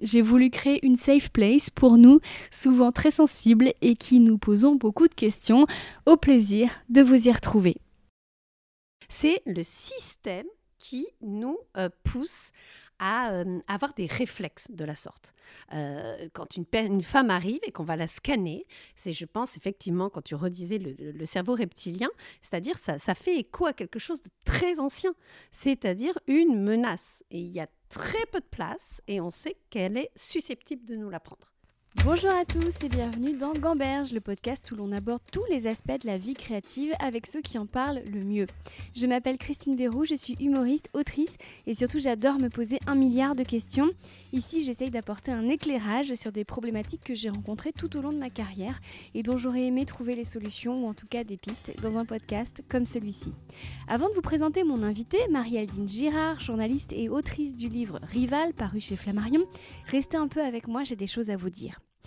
J'ai voulu créer une safe place pour nous, souvent très sensibles et qui nous posons beaucoup de questions. Au plaisir de vous y retrouver. C'est le système qui nous euh, pousse à euh, avoir des réflexes de la sorte. Euh, quand une, femme arrive et qu'on va la scanner, c'est, je pense, effectivement, quand tu redisais le, cerveau reptilien, c'est-à-dire ça, ça fait écho à quelque chose de très ancien, c'est-à-dire une menace. Et il y a très peu de place et on sait qu'elle est susceptible de nous la prendre. Bonjour à tous et bienvenue dans Gamberge, le podcast où l'on aborde tous les aspects de la vie créative avec ceux qui en parlent le mieux. Je m'appelle Christine Bérou, je suis humoriste, autrice et surtout j'adore me poser un milliard de questions. Ici j'essaye d'apporter un éclairage sur des problématiques que j'ai rencontrées tout au long de ma carrière et dont j'aurais aimé trouver les solutions ou en tout cas des pistes dans un podcast comme celui-ci. Avant de vous présenter mon invité, Marie-Aldine Girard, journaliste et autrice du livre Rival paru chez Flammarion, restez un peu avec moi, j'ai des choses à vous dire.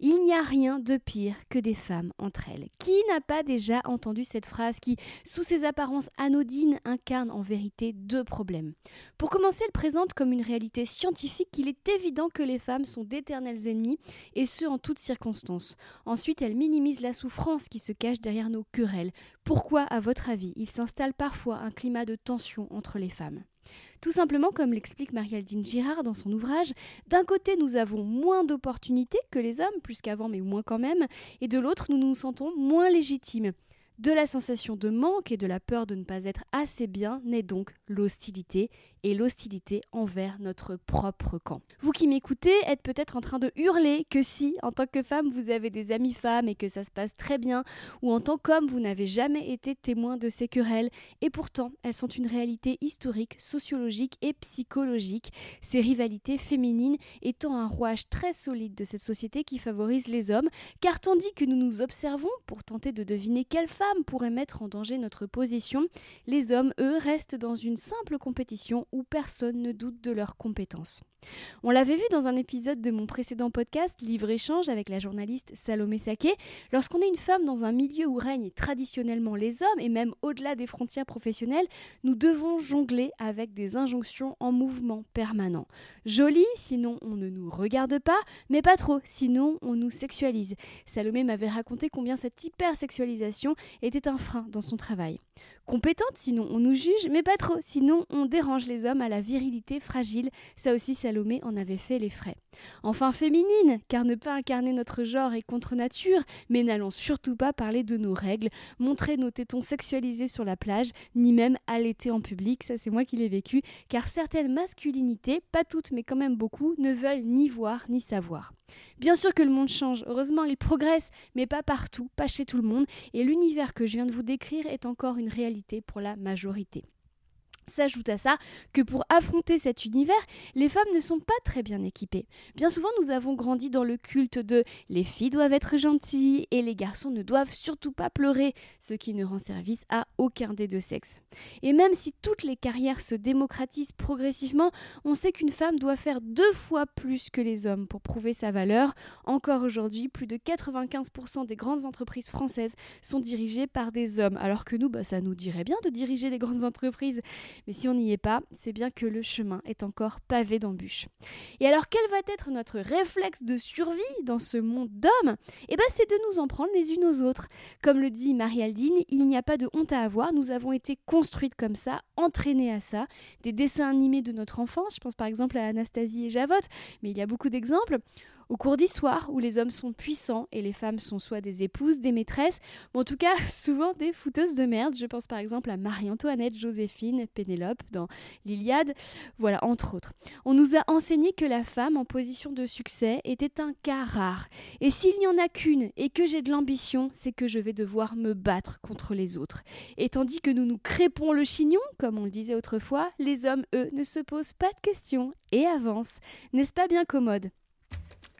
Il n'y a rien de pire que des femmes entre elles. Qui n'a pas déjà entendu cette phrase qui, sous ses apparences anodines, incarne en vérité deux problèmes? Pour commencer, elle présente comme une réalité scientifique qu'il est évident que les femmes sont d'éternels ennemis, et ce en toutes circonstances. Ensuite, elle minimise la souffrance qui se cache derrière nos querelles. Pourquoi, à votre avis, il s'installe parfois un climat de tension entre les femmes? Tout simplement, comme l'explique Marie-Aldine Girard dans son ouvrage, d'un côté nous avons moins d'opportunités que les hommes, plus qu'avant mais moins quand même, et de l'autre nous nous sentons moins légitimes. De la sensation de manque et de la peur de ne pas être assez bien naît donc l'hostilité et l'hostilité envers notre propre camp. Vous qui m'écoutez êtes peut-être en train de hurler que si, en tant que femme, vous avez des amies femmes et que ça se passe très bien, ou en tant qu'homme, vous n'avez jamais été témoin de ces querelles, et pourtant, elles sont une réalité historique, sociologique et psychologique, ces rivalités féminines étant un rouage très solide de cette société qui favorise les hommes, car tandis que nous nous observons pour tenter de deviner quelle femme pourrait mettre en danger notre position, les hommes, eux, restent dans une simple compétition où personne ne doute de leurs compétences. On l'avait vu dans un épisode de mon précédent podcast, Livre-échange, avec la journaliste Salomé Saké. Lorsqu'on est une femme dans un milieu où règnent traditionnellement les hommes, et même au-delà des frontières professionnelles, nous devons jongler avec des injonctions en mouvement permanent. Jolie, sinon on ne nous regarde pas, mais pas trop, sinon on nous sexualise. Salomé m'avait raconté combien cette hypersexualisation était un frein dans son travail. Compétente, sinon on nous juge, mais pas trop, sinon on dérange les hommes à la virilité fragile. Ça aussi, Salomé en avait fait les frais. Enfin féminine, car ne pas incarner notre genre est contre nature, mais n'allons surtout pas parler de nos règles, montrer nos tétons sexualisés sur la plage, ni même allaiter en public, ça c'est moi qui l'ai vécu, car certaines masculinités, pas toutes mais quand même beaucoup, ne veulent ni voir ni savoir. Bien sûr que le monde change, heureusement il progresse, mais pas partout, pas chez tout le monde, et l'univers que je viens de vous décrire est encore une réalité pour la majorité. S'ajoute à ça que pour affronter cet univers, les femmes ne sont pas très bien équipées. Bien souvent, nous avons grandi dans le culte de les filles doivent être gentilles et les garçons ne doivent surtout pas pleurer, ce qui ne rend service à aucun des deux sexes. Et même si toutes les carrières se démocratisent progressivement, on sait qu'une femme doit faire deux fois plus que les hommes pour prouver sa valeur. Encore aujourd'hui, plus de 95% des grandes entreprises françaises sont dirigées par des hommes, alors que nous, bah, ça nous dirait bien de diriger les grandes entreprises. Mais si on n'y est pas, c'est bien que le chemin est encore pavé d'embûches. Et alors, quel va être notre réflexe de survie dans ce monde d'hommes? Eh bien, c'est de nous en prendre les unes aux autres. Comme le dit Marie-Aldine, il n'y a pas de honte à avoir. Nous avons été construites comme ça, entraînées à ça. Des dessins animés de notre enfance, je pense par exemple à Anastasie et Javotte, mais il y a beaucoup d'exemples au cours d'histoire où les hommes sont puissants et les femmes sont soit des épouses, des maîtresses, ou en tout cas souvent des fouteuses de merde. Je pense par exemple à Marie-Antoinette, Joséphine, Pénélope dans l'Iliade, voilà, entre autres. On nous a enseigné que la femme en position de succès était un cas rare. Et s'il n'y en a qu'une et que j'ai de l'ambition, c'est que je vais devoir me battre contre les autres. Et tandis que nous nous crépons le chignon, comme on le disait autrefois, les hommes, eux, ne se posent pas de questions et avancent. N'est-ce pas bien commode?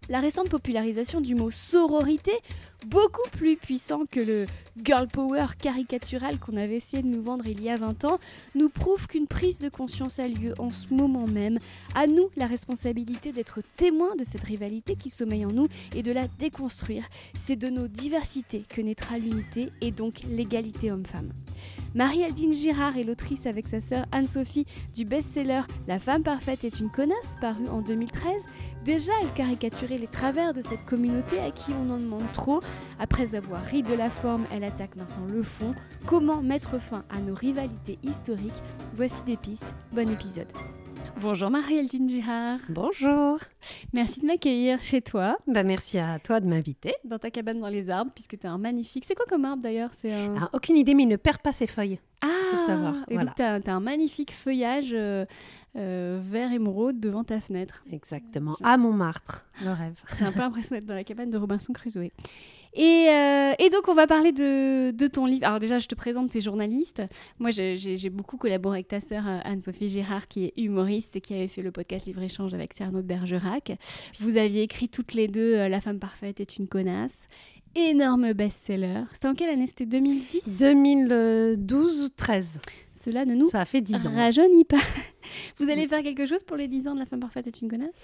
La récente popularisation du mot sororité beaucoup plus puissant que le girl power caricatural qu'on avait essayé de nous vendre il y a 20 ans, nous prouve qu'une prise de conscience a lieu en ce moment même. À nous la responsabilité d'être témoins de cette rivalité qui sommeille en nous et de la déconstruire. C'est de nos diversités que naîtra l'unité et donc l'égalité homme-femme. Marie-Aldine Girard est l'autrice avec sa sœur Anne-Sophie du best-seller La femme parfaite est une connasse, paru en 2013. Déjà, elle caricaturait les travers de cette communauté à qui on en demande trop. Après avoir ri de la forme, elle attaque maintenant le fond. Comment mettre fin à nos rivalités historiques? Voici des pistes. Bon épisode. Bonjour Marie-Aldine Girard. Bonjour. Merci de m'accueillir chez toi. Bah, merci à toi de m'inviter. Dans ta cabane dans les arbres, puisque tu es un magnifique. C'est quoi comme arbre d'ailleurs? C'est un... Ah, aucune idée, mais il ne perd pas ses feuilles. Ah faut savoir, Et voilà. donc tu as, un magnifique feuillage euh, euh, vert émeraude devant ta fenêtre. Exactement. À Montmartre, le rêve. J'ai un peu l'impression d'être dans la cabane de Robinson Crusoe. Et, euh, et donc, on va parler de, de ton livre. Alors, déjà, je te présente tes journalistes. Moi, j'ai- beaucoup collaboré avec ta sœur euh, Anne-Sophie Girard, qui est humoriste et qui avait fait le podcast Livre-Échange avec Cyrano de Bergerac. Vous aviez écrit toutes les deux euh, La femme parfaite est une connasse. Énorme best-seller. C'était en quelle année? C'était 2010 2012 ou 13. Cela ne nous Ça a fait 10 ans. rajeunit pas. Vous allez faire quelque chose pour les 10 ans de La femme parfaite est une connasse?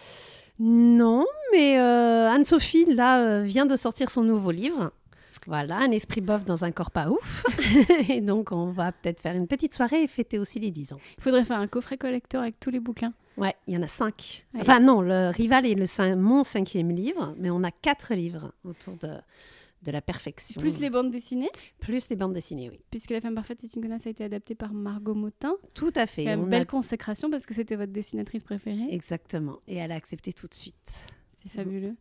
Non, mais euh, Anne-Sophie, là, euh, vient de sortir son nouveau livre. Voilà, un esprit bof dans un corps pas ouf. et donc, on va peut-être faire une petite soirée et fêter aussi les 10 ans. Il faudrait faire un coffret collector avec tous les bouquins. Ouais, il y en a cinq. Ouais. Enfin, non, le rival est le mon cinquième livre, mais on a quatre livres autour de, de la perfection. Plus les bandes dessinées. Plus les bandes dessinées, oui. puisque La femme parfaite est une connasse a été adaptée par Margot Motin. Tout à fait. Une a- belle consécration parce que c'était votre dessinatrice préférée. Exactement. Et elle a accepté tout de suite. C'est fabuleux.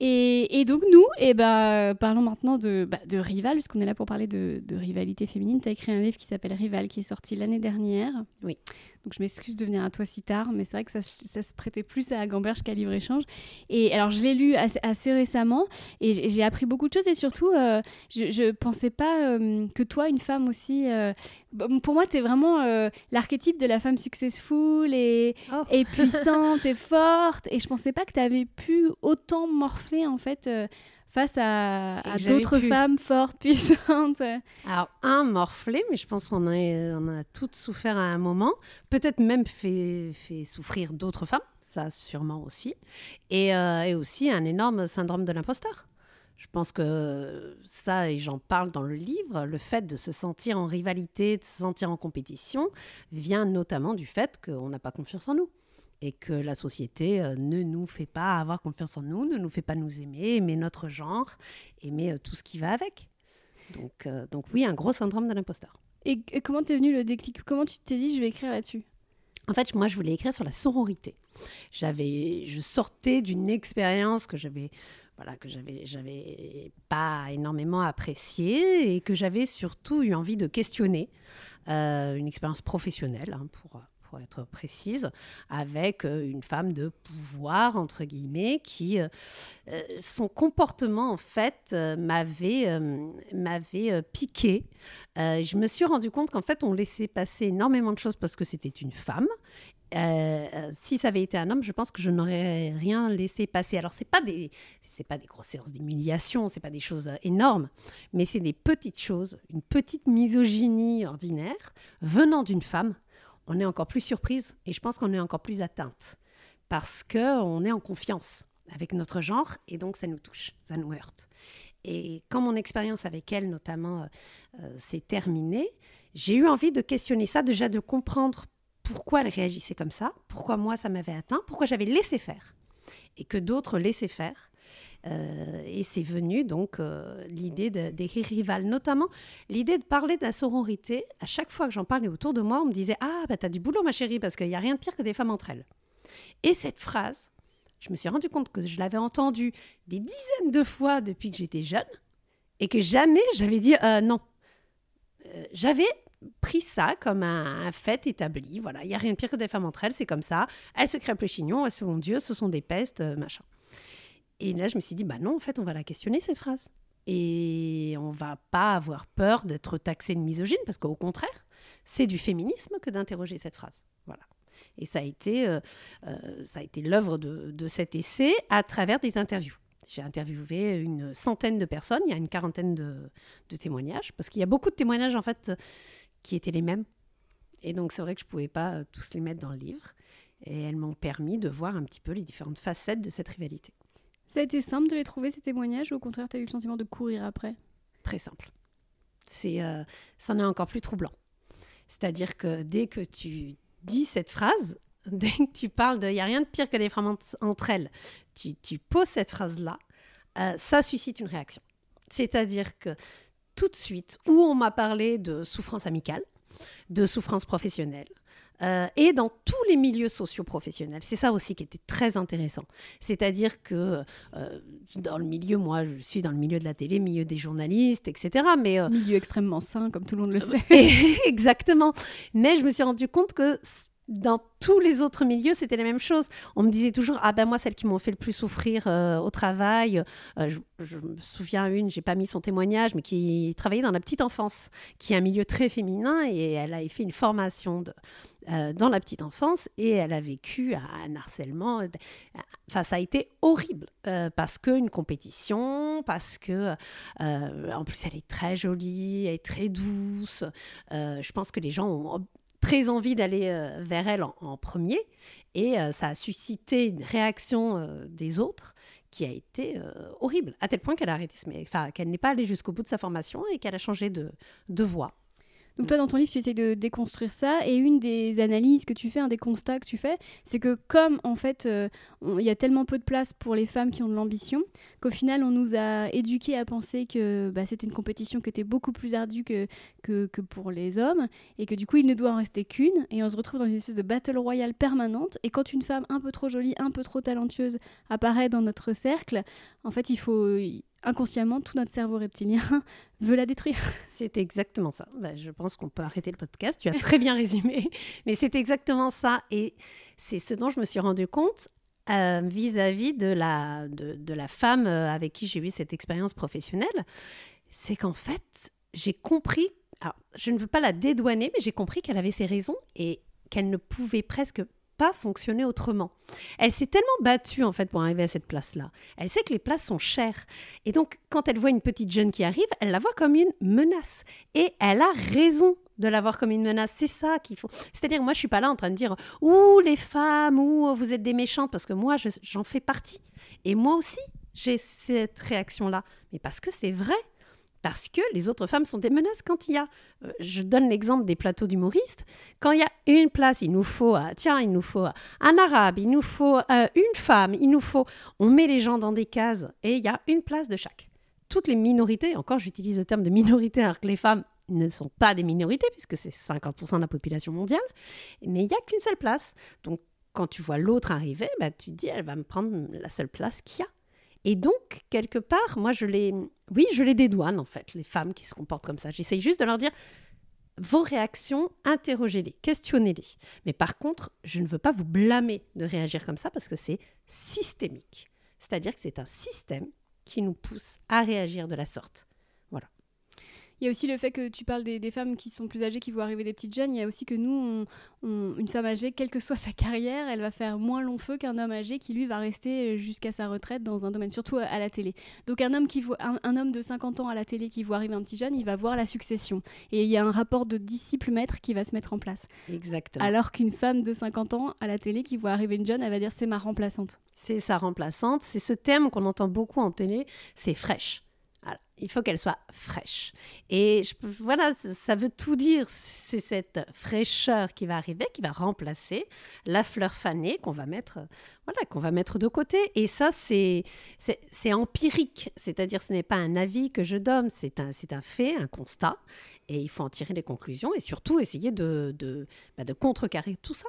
Et, et donc nous, eh ben, parlons maintenant de, bah, de Rival, puisqu'on est là pour parler de, de rivalité féminine. Tu as écrit un livre qui s'appelle Rival, qui est sorti l'année dernière. Oui. Donc je m'excuse de venir à toi si tard, mais c'est vrai que ça, se- ça se prêtait plus à Gamberge qu'à Livre-Échange. Et alors je l'ai lu assez, assez récemment et j'ai appris beaucoup de choses et surtout, euh, je ne pensais pas euh, que toi, une femme aussi... euh, pour moi, tu es vraiment euh, l'archétype de la femme successful et, Oh. et puissante et forte. Et je pensais pas que tu avais pu autant morfler en fait euh, face à, d'autres femmes fortes, puissantes. Alors, un, morflé, mais je pense qu'on a, on a toutes souffert à un moment. Peut-être même fait, fait souffrir d'autres femmes, ça sûrement aussi. Et, euh, et aussi un énorme syndrome de l'imposteur. Je pense que ça, et j'en parle dans le livre, le fait de se sentir en rivalité, de se sentir en compétition, vient notamment du fait qu'on n'a pas confiance en nous. Et que la société euh, ne nous fait pas avoir confiance en nous, ne nous fait pas nous aimer, aimer notre genre, aimer euh, tout ce qui va avec. Donc, euh, donc oui, un gros syndrome de l'imposteur. Et, et comment t'es venu le déclic? Comment tu t'es dit je vais écrire là-dessus? En fait, moi, je voulais écrire sur la sororité. J'avais, je sortais d'une expérience que j'avais, voilà, que j'avais, pas énormément appréciée et que j'avais surtout eu envie de questionner. Euh, une expérience professionnelle, hein, pour, être précise, avec euh, une femme de pouvoir, entre guillemets, qui, euh, son comportement, en fait, m'avait, m'avait piqué. Je me suis rendu compte qu'en fait, on laissait passer énormément de choses parce que c'était une femme. Euh, si ça avait été un homme, je pense que je n'aurais rien laissé passer. Alors c'est pas des, pas des grosses séances d'humiliation, c'est pas des choses euh, énormes, mais c'est des petites choses, une petite misogynie ordinaire venant d'une femme. On est encore plus surprise et je pense qu'on est encore plus atteinte parce que on est en confiance avec notre genre et donc ça nous touche, ça nous heurte. Et quand mon expérience avec elle, notamment, euh, euh, s'est terminée, j'ai eu envie de questionner ça, déjà de comprendre pourquoi elle réagissait comme ça, pourquoi moi ça m'avait atteint, pourquoi j'avais laissé faire et que d'autres laissaient faire. Euh, et c'est venu donc euh, l'idée d'écrire Rival, notamment l'idée de parler de la sororité. À chaque fois que j'en parlais autour de moi, on me disait Ah, bah t'as du boulot, ma chérie, parce qu'il n'y a rien de pire que des femmes entre elles. Et cette phrase, je me suis rendu compte que je l'avais entendue des dizaines de fois depuis que j'étais jeune et que jamais j'avais dit Euh, non. J'avais pris ça comme un, fait établi. Voilà, il n'y a rien de pire que des femmes entre elles, c'est comme ça. Elles se crêpent le chignon, elles se font Dieu, ce sont des pestes, euh, machin. Et là, je me suis dit, bah non, en fait, on va la questionner, cette phrase. Et on va pas avoir peur d'être taxé de misogyne, parce qu'au contraire, c'est du féminisme que d'interroger cette phrase. Voilà. Et ça a été, euh, euh, été l'œuvre de, de cet essai à travers des interviews. j'ai interviewé une centaine de personnes, il y a une quarantaine de, de témoignages, parce qu'il y a beaucoup de témoignages en fait qui étaient les mêmes. Et donc c'est vrai que je ne pouvais pas euh, tous les mettre dans le livre. Et elles m'ont permis de voir un petit peu les différentes facettes de cette rivalité. Ça a été simple de les trouver, ces témoignages, ou au contraire, tu as eu le sentiment de courir après? Très simple. C'est, euh, ça en est encore plus troublant. C'est-à-dire que dès que tu dis cette phrase, dès que tu parles de « il n'y a rien de pire que les femmes entre elles », tu, tu poses cette phrase-là, euh, ça suscite une réaction. C'est-à-dire que tout de suite, où on m'a parlé de souffrance amicale, de souffrance professionnelle, euh, et dans tous les milieux sociaux-professionnels. C'est ça aussi qui était très intéressant. C'est-à-dire que euh, dans le milieu, moi, je suis dans le milieu de la télé, milieu des journalistes, etc. Mais, euh, milieu extrêmement sain, comme tout le monde le sait. Exactement. Mais je me suis rendu compte que dans tous les autres milieux, c'était la même chose. On me disait toujours Ah ben moi, celles qui m'ont fait le plus souffrir euh, au travail, euh, je, me souviens une, j'ai pas mis son témoignage, mais qui travaillait dans la petite enfance, qui est un milieu très féminin, et elle avait fait une formation euh, dans la petite enfance, et elle a vécu un harcèlement. Enfin, ça a été horrible, parce qu'une compétition, parce que, en plus, elle est très jolie, elle est très douce. je pense que les gens ont très envie d'aller euh, vers elle en, premier. Et euh, ça a suscité une réaction euh, des autres qui a été horrible, à tel point qu'elle a arrêté, enfin, qu'elle n'est pas allée jusqu'au bout de sa formation et qu'elle a changé de, de voie. Donc toi, dans ton livre, tu essaies de déconstruire ça. Et une des analyses que tu fais, un des constats que tu fais, c'est que comme en fait, euh, il y a tellement peu de place pour les femmes qui ont de l'ambition, qu'au final, on nous a éduqués à penser que bah, c'était une compétition qui était beaucoup plus ardue que, que, que, pour les hommes, et que du coup, il ne doit en rester qu'une. Et on se retrouve dans une espèce de battle royale permanente. Et quand une femme un peu trop jolie, un peu trop talentueuse apparaît dans notre cercle, en fait, il faut inconsciemment, tout notre cerveau reptilien veut la détruire. C'est exactement ça. Bah, je pense qu'on peut arrêter le podcast. Tu as très bien résumé. Mais c'est exactement ça. Et c'est ce dont je me suis rendu compte euh, vis-à-vis de, la, de, la femme euh, avec qui j'ai eu cette expérience professionnelle. C'est qu'en fait, j'ai compris, alors, je ne veux pas la dédouaner, mais j'ai compris qu'elle avait ses raisons et qu'elle ne pouvait presque pas fonctionner autrement. Elle s'est tellement battue en fait pour arriver à cette place-là. Elle sait que les places sont chères. Et donc quand elle voit une petite jeune qui arrive, elle la voit comme une menace. Et elle a raison de la voir comme une menace. C'est ça qu'il faut. C'est-à-dire, moi, je suis pas là en train de dire Ouh, les femmes, ou vous êtes des méchantes, parce que moi, j'en fais partie. Et moi aussi, j'ai cette réaction-là. Mais parce que c'est vrai parce que les autres femmes sont des menaces quand il y a, euh, je donne l'exemple des plateaux d'humoristes, quand il y a une place, il nous faut, euh, tiens, il nous faut un arabe, il nous faut euh, une femme, il nous faut, on met les gens dans des cases et il y a une place de chaque. Toutes les minorités, encore j'utilise le terme de minorité alors que les femmes ne sont pas des minorités puisque c'est 50% de la population mondiale, mais il n'y a qu'une seule place. Donc quand tu vois l'autre arriver, bah, tu te dis, elle va me prendre la seule place qu'il y a. Et donc, quelque part, moi, je les... Oui, je les dédouane, en fait, les femmes qui se comportent comme ça. J'essaye juste de leur dire, vos réactions, interrogez-les, questionnez-les. Mais par contre, je ne veux pas vous blâmer de réagir comme ça parce que c'est systémique. C'est-à-dire que c'est un système qui nous pousse à réagir de la sorte. Il y a aussi le fait que tu parles des, femmes qui sont plus âgées, qui voient arriver des petites jeunes. Il y a aussi que nous, une femme âgée, quelle que soit sa carrière, elle va faire moins long feu qu'un homme âgé qui, lui, va rester jusqu'à sa retraite dans un domaine, surtout à la télé. Donc un homme, qui voit, un, homme de 50 ans à la télé qui voit arriver un petit jeune, il va voir la succession. Et il y a un rapport de disciple-maître qui va se mettre en place. Exactement. Alors qu'une femme de 50 ans à la télé qui voit arriver une jeune, elle va dire c'est ma remplaçante. C'est sa remplaçante. C'est ce thème qu'on entend beaucoup en télé, c'est fraîche il faut qu'elle soit fraîche. Et voilà, ça veut tout dire. C'est cette fraîcheur qui va arriver, qui va remplacer la fleur fanée qu'on va mettre, voilà, qu'on va mettre de côté. Et ça, c'est c'est empirique. C'est-à-dire, ce n'est pas un avis que je donne, c'est un, un fait, un constat. Et il faut en tirer des conclusions et surtout essayer de, de, bah, de contrecarrer tout ça.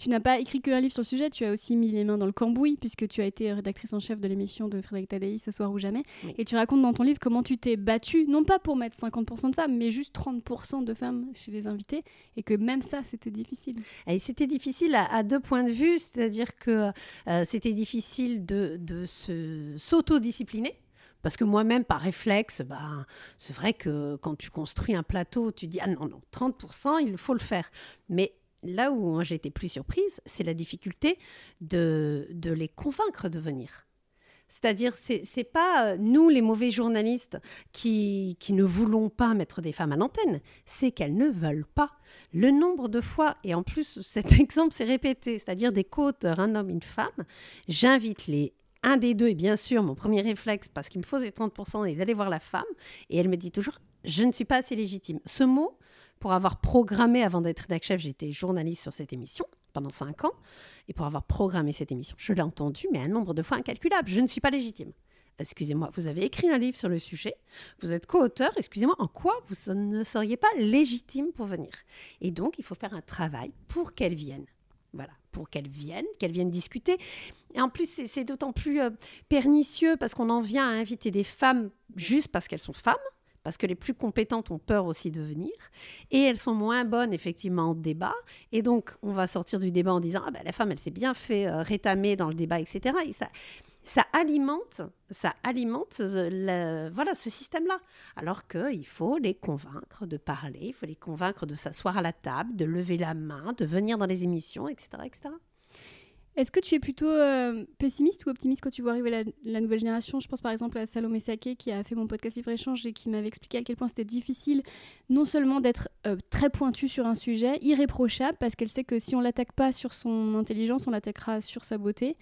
Tu n'as pas écrit que un livre sur le sujet, tu as aussi mis les mains dans le cambouis, puisque tu as été rédactrice en chef de l'émission de Frédéric Tadei, Ce soir ou jamais. Et tu racontes dans ton livre comment tu t'es battue, non pas pour mettre 50% de femmes, mais juste 30% de femmes chez les invités, et que même ça, c'était difficile. Et c'était difficile à, deux points de vue, c'est-à-dire que euh, c'était difficile de, de s'auto-discipliner. Parce que moi-même, par réflexe, bah, c'est vrai que quand tu construis un plateau, tu dis, ah non, non, 30%, il faut le faire. Mais là où j'ai été plus surprise, c'est la difficulté de, les convaincre de venir. C'est-à-dire, c'est n'est pas euh, nous, les mauvais journalistes, qui, qui ne voulons pas mettre des femmes à l'antenne, c'est qu'elles ne veulent pas. Le nombre de fois, et en plus, cet exemple s'est répété, c'est-à-dire des co-auteurs, un homme, une femme, j'invite les un des deux, et bien sûr, mon premier réflexe, parce qu'il me faisait 30%, est d'aller voir la femme. Et elle me dit toujours, je ne suis pas assez légitime. Ce mot, pour avoir programmé, avant d'être rédacteur chef, j'étais journaliste sur cette émission pendant cinq ans. Et pour avoir programmé cette émission, je l'ai entendu, mais un nombre de fois incalculable. Je ne suis pas légitime. Excusez-moi, vous avez écrit un livre sur le sujet, vous êtes co-auteur, excusez-moi, en quoi vous ne seriez pas légitime pour venir? Et donc, il faut faire un travail pour qu'elle vienne. Voilà, pour qu'elle vienne, qu'elle vienne discuter. Et en plus, c'est d'autant plus euh, pernicieux parce qu'on en vient à inviter des femmes juste parce qu'elles sont femmes, parce que les plus compétentes ont peur aussi de venir, et elles sont moins bonnes effectivement en débat, et donc on va sortir du débat en disant ah ben la femme elle s'est bien fait euh, rétamer dans le débat, etc. Et ça, ça alimente, ça alimente euh, voilà ce système-là. Alors qu'il faut les convaincre de parler, il faut les convaincre de s'asseoir à la table, de lever la main, de venir dans les émissions, etc., etc. Est-ce que tu es plutôt euh, pessimiste ou optimiste quand tu vois arriver la, nouvelle génération? Je pense par exemple à Salomé Saké qui a fait mon podcast Livre Échange et qui m'avait expliqué à quel point c'était difficile non seulement d'être euh, très pointu sur un sujet, irréprochable, parce qu'elle sait que si on l'attaque pas sur son intelligence, on l'attaquera sur sa beauté.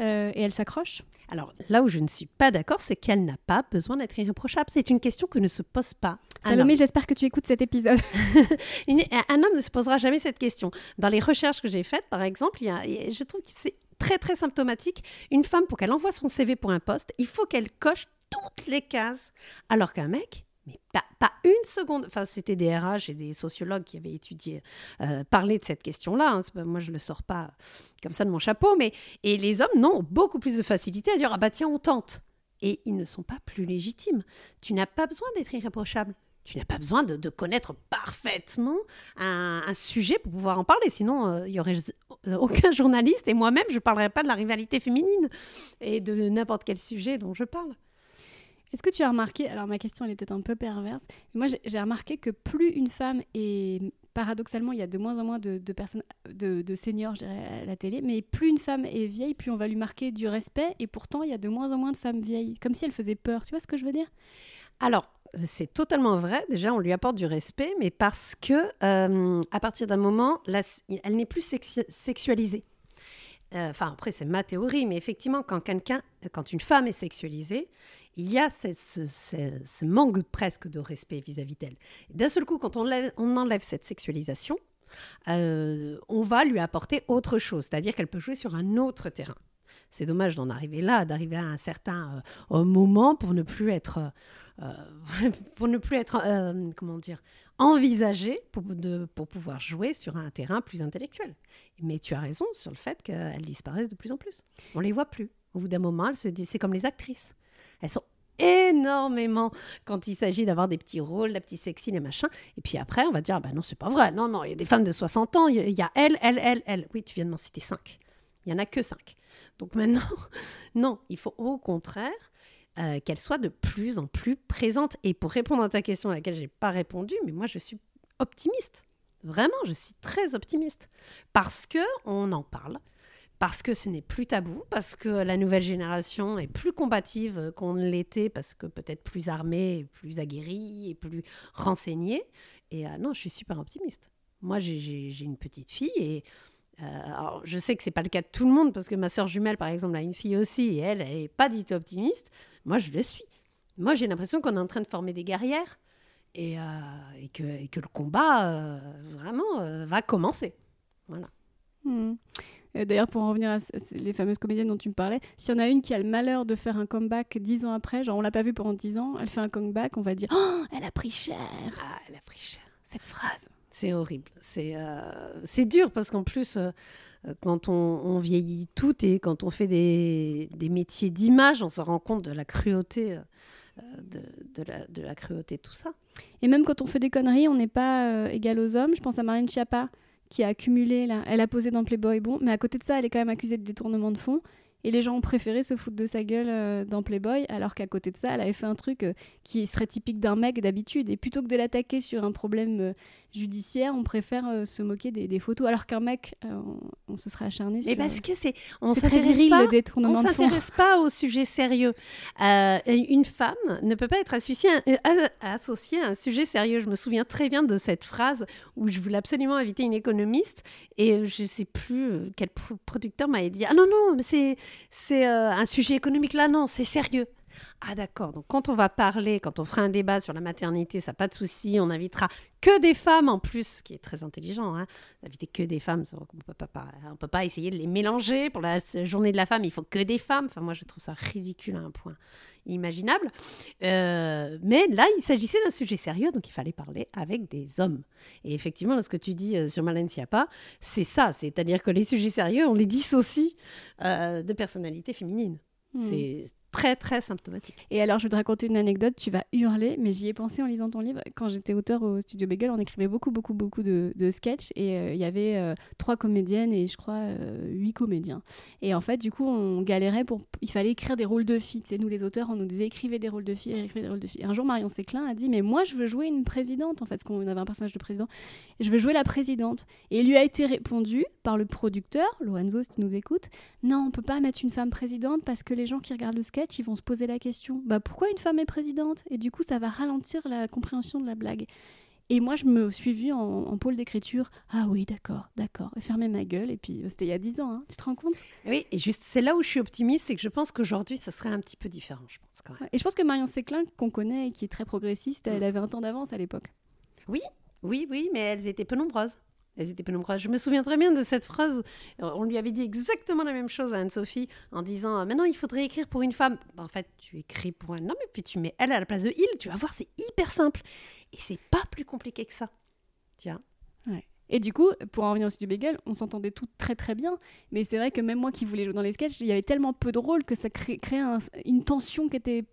Euh, et elle s'accroche. Alors là où je ne suis pas d'accord, c'est qu'elle n'a pas besoin d'être irréprochable. C'est une question que ne se pose pas. Salomé, j'espère que tu écoutes cet épisode. un homme ne se posera jamais cette question. Dans les recherches que j'ai faites, par exemple, il y a, je trouve que c'est très très symptomatique. Une femme, pour qu'elle envoie son CV pour un poste, il faut qu'elle coche toutes les cases. Alors qu'un mec, mais pas, une seconde. Enfin, c'était des RH et des sociologues qui avaient étudié, euh, parlé de cette question-là. Hein. moi, je ne le sors pas comme ça de mon chapeau. Mais, et les hommes, non, beaucoup plus de facilité à dire Ah bah tiens, on tente. Et ils ne sont pas plus légitimes. Tu n'as pas besoin d'être irréprochable. Tu n'as pas besoin de, connaître parfaitement un, sujet pour pouvoir en parler. Sinon, euh, il n'y aurait aucun journaliste et moi-même, je ne parlerais pas de la rivalité féminine et de n'importe quel sujet dont je parle. Est-ce que tu as remarqué, alors ma question elle est peut-être un peu perverse, mais moi j'ai remarqué que plus une femme est, paradoxalement il y a de moins en moins de, personnes, de, seniors je dirais à la télé, mais plus une femme est vieille, plus on va lui marquer du respect, et pourtant il y a de moins en moins de femmes vieilles, comme si elle faisait peur, tu vois ce que je veux dire? Alors, c'est totalement vrai. Déjà, on lui apporte du respect, mais parce que euh, à partir d'un moment, elle n'est plus sexualisée. Euh, enfin, après, c'est ma théorie, mais effectivement, quand quelqu'un, quand une femme est sexualisée, il y a ce, manque presque de respect vis-à-vis d'elle. D'un seul coup, quand on, enlève cette sexualisation, euh, on va lui apporter autre chose, c'est-à-dire qu'elle peut jouer sur un autre terrain. C'est dommage d'en arriver là, d'arriver à un certain euh, moment pour ne plus être, euh, pour ne plus être, comment dire, envisagé pour, pour pouvoir jouer sur un terrain plus intellectuel. Mais tu as raison sur le fait qu'elles disparaissent de plus en plus. On les voit plus. Au bout d'un moment, elles se disent, c'est comme les actrices. Elles sont énormément quand il s'agit d'avoir des petits rôles, la petite sexy, les machins. Et puis après, on va dire, bah non, c'est pas vrai. Non, non, il y a des femmes de 60 ans, il y a elle, elle, elle, elle. Oui, tu viens de m'en citer cinq. Il y en a que cinq. Donc maintenant, non, il faut au contraire euh, qu'elle soit de plus en plus présente. Et pour répondre à ta question à laquelle je n'ai pas répondu, mais moi, je suis optimiste. Vraiment, je suis très optimiste. Parce que on en parle, parce que ce n'est plus tabou, parce que la nouvelle génération est plus combative qu'on ne l'était, parce que peut-être plus armée, plus aguerrie et plus renseignée. Et euh, non, je suis super optimiste. Moi, j'ai une petite fille et euh, je sais que c'est pas le cas de tout le monde, parce que ma sœur jumelle, par exemple, a une fille aussi, et elle, elle n'est pas du tout optimiste. Moi, je le suis. Moi, j'ai l'impression qu'on est en train de former des guerrières et, euh, que, le combat, vraiment, va commencer. Voilà. Mmh. D'ailleurs, pour en revenir à les fameuses comédiennes dont tu me parlais, s'il y en a une qui a le malheur de faire un comeback dix ans après, genre on l'a pas vue pendant dix ans, elle fait un comeback, on va dire oh, elle a pris cher. Ah, elle a pris cher. Cette phrase. C'est horrible. C'est euh, c'est dur parce qu'en plus, euh, quand on, vieillit tout et quand on fait des, des métiers d'image, on se rend compte de la cruauté. Euh, de, de, la, de, la, cruauté, tout ça. Et même quand on fait des conneries, on n'est pas égal aux hommes. Je pense à Marlène Schiappa, qui a accumulé. Elle a posé dans Playboy, bon, mais à côté de ça, elle est quand même accusée de détournement de fonds. Et les gens ont préféré se foutre de sa gueule euh, dans Playboy, alors qu'à côté de ça, elle avait fait un truc euh, qui serait typique d'un mec d'habitude. Et plutôt que de l'attaquer sur un problème euh, judiciaire, on préfère euh, se moquer des, photos, alors qu'un mec, euh, on, se serait acharné sur. Mais parce que c'est, on très viril pas, le détournement on s'intéresse pas au sujet sérieux. une femme ne peut pas être associée à, associée à un sujet sérieux. Je me souviens très bien de cette phrase où je voulais absolument inviter une économiste et je sais plus quel producteur m'avait dit ah non non c'est c'est un sujet économique là non c'est sérieux ah d'accord, donc quand on va parler, quand on fera un débat sur la maternité, ça pas de souci, on invitera que des femmes en plus, ce qui est très intelligent, hein, d'inviter que des femmes, on peut pas, on peut pas essayer de les mélanger pour la journée de la femme, il faut que des femmes, enfin moi je trouve ça ridicule à un point imaginable. Euh, mais là, il s'agissait d'un sujet sérieux, donc il fallait parler avec des hommes. Et effectivement, ce que tu dis euh, sur Malène Schiappa, c'est ça, c'est-à-dire que les sujets sérieux, on les dissocie euh, de personnalités féminines. Hmm. C'est très très symptomatique. Et alors je vais te raconter une anecdote, tu vas hurler, mais j'y ai pensé en lisant ton livre. Quand j'étais auteur au studio Bagel, on écrivait beaucoup beaucoup beaucoup de, de sketchs et euh, il y avait euh, trois comédiennes et je crois euh, huit comédiens. Et en fait du coup on galérait pour, il fallait écrire des rôles de filles. C'est nous les auteurs, on nous disait écrivez des rôles de filles, écrivez des rôles de filles. Un jour Marion Séclin a dit mais moi je veux jouer une présidente en fait, parce qu'on avait un personnage de président, et je veux jouer la présidente. Et il lui a été répondu par le producteur Lorenzo si tu nous écoutes, non on peut pas mettre une femme présidente parce que les gens qui regardent le sketch ils vont se poser la question bah, pourquoi une femme est présidente? Et du coup, ça va ralentir la compréhension de la blague. Et moi, je me suis vue en, pôle d'écriture. Ah oui, d'accord, d'accord. Et fermer ma gueule. Et puis, c'était il y a dix ans, hein. tu te rends compte? Oui, et juste, c'est là où je suis optimiste, c'est que je pense qu'aujourd'hui, ça serait un petit peu différent, je pense. Quand même. Et je pense que Marion Séclin, qu'on connaît et qui est très progressiste, elle mm. avait un temps d'avance à l'époque. Oui, oui, oui, mais elles étaient peu nombreuses. Elles étaient peu nombreuses. Je me souviens très bien de cette phrase. On lui avait dit exactement la même chose à Anne-Sophie en disant Maintenant, il faudrait écrire pour une femme. Bah, en fait, tu écris pour un homme et puis tu mets elle à la place de il. Tu vas voir, c'est hyper simple. Et c'est pas plus compliqué que ça. Tiens. Et du coup, pour en revenir au studio Bagel, on s'entendait toutes très très bien. Mais c'est vrai que même moi qui voulais jouer dans les sketchs, il y avait tellement peu de rôles que ça créait, une tension qui était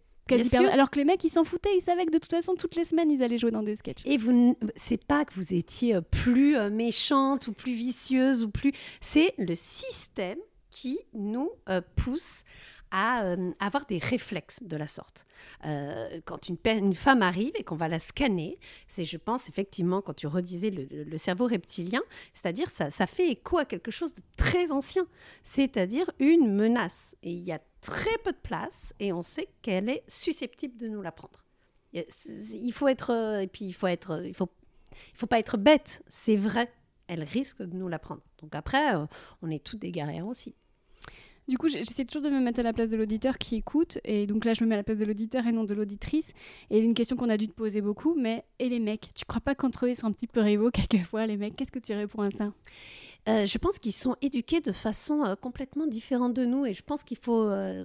alors que les mecs, ils s'en foutaient, ils savaient que de toute façon, toutes les semaines, ils allaient jouer dans des sketchs. Et vous, c'est pas que vous étiez euh, plus euh, méchante ou plus vicieuse ou plus. C'est le système qui nous euh, pousse à euh, avoir des réflexes de la sorte. Euh, quand une, femme arrive et qu'on va la scanner, c'est, je pense, effectivement, quand tu redisais le, cerveau reptilien, c'est-à-dire ça, ça fait écho à quelque chose de très ancien, c'est-à-dire une menace. Et il y a très peu de place et on sait qu'elle est susceptible de nous la prendre. Il faut être, euh, et puis il faut être, il faut, il faut pas être bête, c'est vrai, elle risque de nous la prendre. Donc après, on est toutes des guerrières aussi. Du coup, j'essaie toujours de me mettre à la place de l'auditeur qui écoute. Et donc là, je me mets à la place de l'auditeur et non de l'auditrice. Et une question qu'on a dû te poser beaucoup, mais et les mecs? Tu crois pas qu'entre eux, ils sont un petit peu rivaux quelquefois, les mecs? Qu'est-ce que tu réponds à ça euh, je pense qu'ils sont éduqués de façon euh, complètement différente de nous et je pense qu'il faut, euh,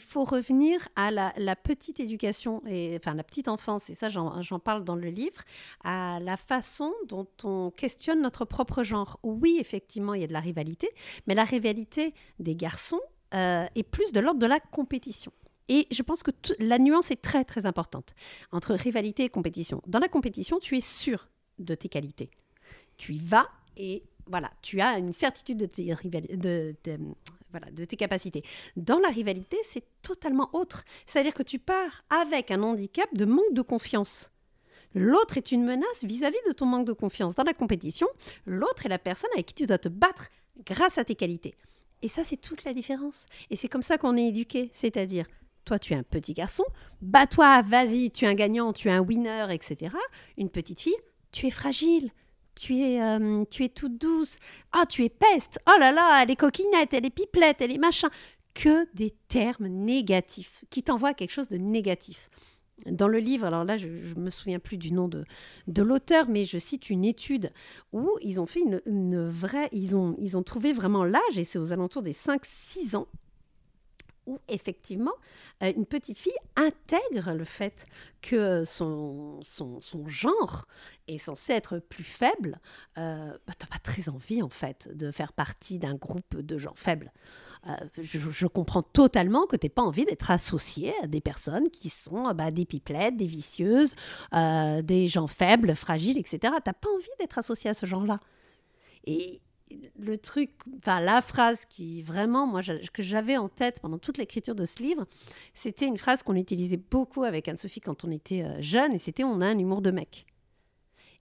faut revenir à la, petite éducation, et, enfin la petite enfance, et ça j'en parle dans le livre, à la façon dont on questionne notre propre genre. Oui, effectivement, il y a de la rivalité, mais la rivalité des garçons est plus de l'ordre de la compétition. Et je pense que la nuance est très très importante entre rivalité et compétition. Dans la compétition, tu es sûr de tes qualités. Tu y vas et voilà, tu as une certitude de tes, voilà, de tes capacités. Dans la rivalité, c'est totalement autre. C'est-à-dire que tu pars avec un handicap de manque de confiance. L'autre est une menace vis-à-vis de ton manque de confiance. Dans la compétition, l'autre est la personne avec qui tu dois te battre grâce à tes qualités. Et ça, c'est toute la différence. Et c'est comme ça qu'on est éduqué. C'est-à-dire, toi, tu es un petit garçon, bats-toi, vas-y, tu es un gagnant, tu es un winner, etc. Une petite fille, tu es fragile, tu es, euh, tu es toute douce. Ah, tu es peste. Oh là là, elle est coquinette, elle est pipelette, elle est machin. Que des termes négatifs qui t'envoient quelque chose de négatif. Dans le livre, alors là, je ne me souviens plus du nom de, de l'auteur, mais je cite une étude où ils ont fait une, une vraie. Ils ont, ils ont trouvé vraiment l'âge, et c'est aux alentours des 5-6 ans, où effectivement euh, une petite fille intègre le fait que son, genre est censé être plus faible, euh, bah, tu n'as pas très envie en fait de faire partie d'un groupe de gens faibles. Euh, je, comprends totalement que tu n'aies pas envie d'être associé à des personnes qui sont bah, des pipelettes, des vicieuses, des gens faibles, fragiles, etc. Tu n'as pas envie d'être associé à ce genre-là. Et, le truc, enfin la phrase qui vraiment, moi, que j'avais en tête pendant toute l'écriture de ce livre, c'était une phrase qu'on utilisait beaucoup avec Anne-Sophie quand on était euh, jeune, et c'était on a un humour de mec.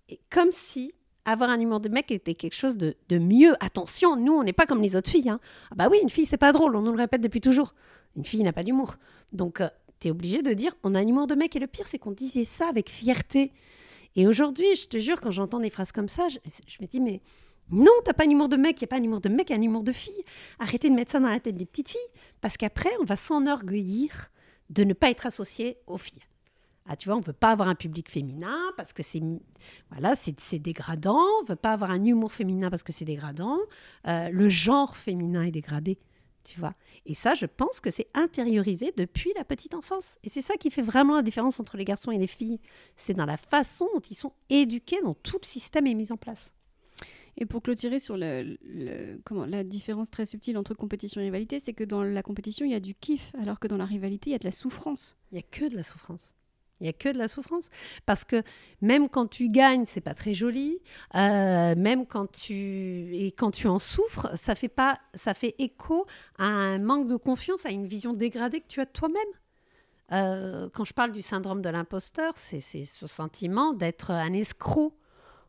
Et comme si avoir un humour de mec était quelque chose de, mieux. Attention, nous, on n'est pas comme les autres filles. Hein. Ah bah oui, une fille, c'est pas drôle, on nous le répète depuis toujours. Une fille n'a pas d'humour. Donc, euh, tu es obligé de dire, on a un humour de mec. Et le pire, c'est qu'on disait ça avec fierté. Et aujourd'hui, je te jure, quand j'entends des phrases comme ça, je, je me dis, mais non, t'as pas un humour de mec, il n'y a pas un humour de mec, y a un humour de fille. Arrêtez de mettre ça dans la tête des petites filles, parce qu'après, on va s'enorgueillir de ne pas être associé aux filles. Ah, tu vois, on ne veut pas avoir un public féminin parce que c'est voilà, c'est dégradant. On ne veut pas avoir un humour féminin parce que c'est dégradant. Euh, le genre féminin est dégradé, tu vois. Et ça, je pense que c'est intériorisé depuis la petite enfance. Et c'est ça qui fait vraiment la différence entre les garçons et les filles. C'est dans la façon dont ils sont éduqués, dont tout le système est mis en place. Et pour clôturer sur la différence très subtile entre compétition et rivalité, c'est que dans la compétition, il y a du kiff, alors que dans la rivalité, il y a de la souffrance. Il n'y a que de la souffrance. Il n'y a que de la souffrance. Parce que même quand tu gagnes, c'est pas très joli. Euh, même quand tu, et quand tu en souffres, ça fait, pas, ça fait écho à un manque de confiance, à une vision dégradée que tu as de toi-même. Euh, quand je parle du syndrome de l'imposteur, c'est ce sentiment d'être un escroc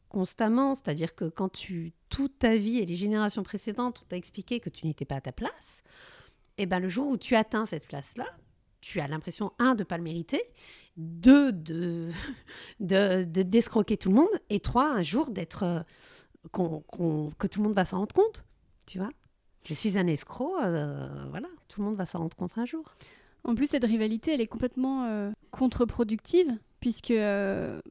constamment. C'est-à-dire que quand tu, toute ta vie et les générations précédentes, on t'a expliqué que tu n'étais pas à ta place, et eh ben le jour où tu atteins cette place-là, tu as l'impression, un, de ne pas le mériter, deux, de, de, d'escroquer tout le monde, et trois, un jour d'être. Euh, que tout le monde va s'en rendre compte. Tu vois Je suis un escroc, euh, voilà, tout le monde va s'en rendre compte un jour. En plus, cette rivalité, elle est complètement euh, contre-productive, puisque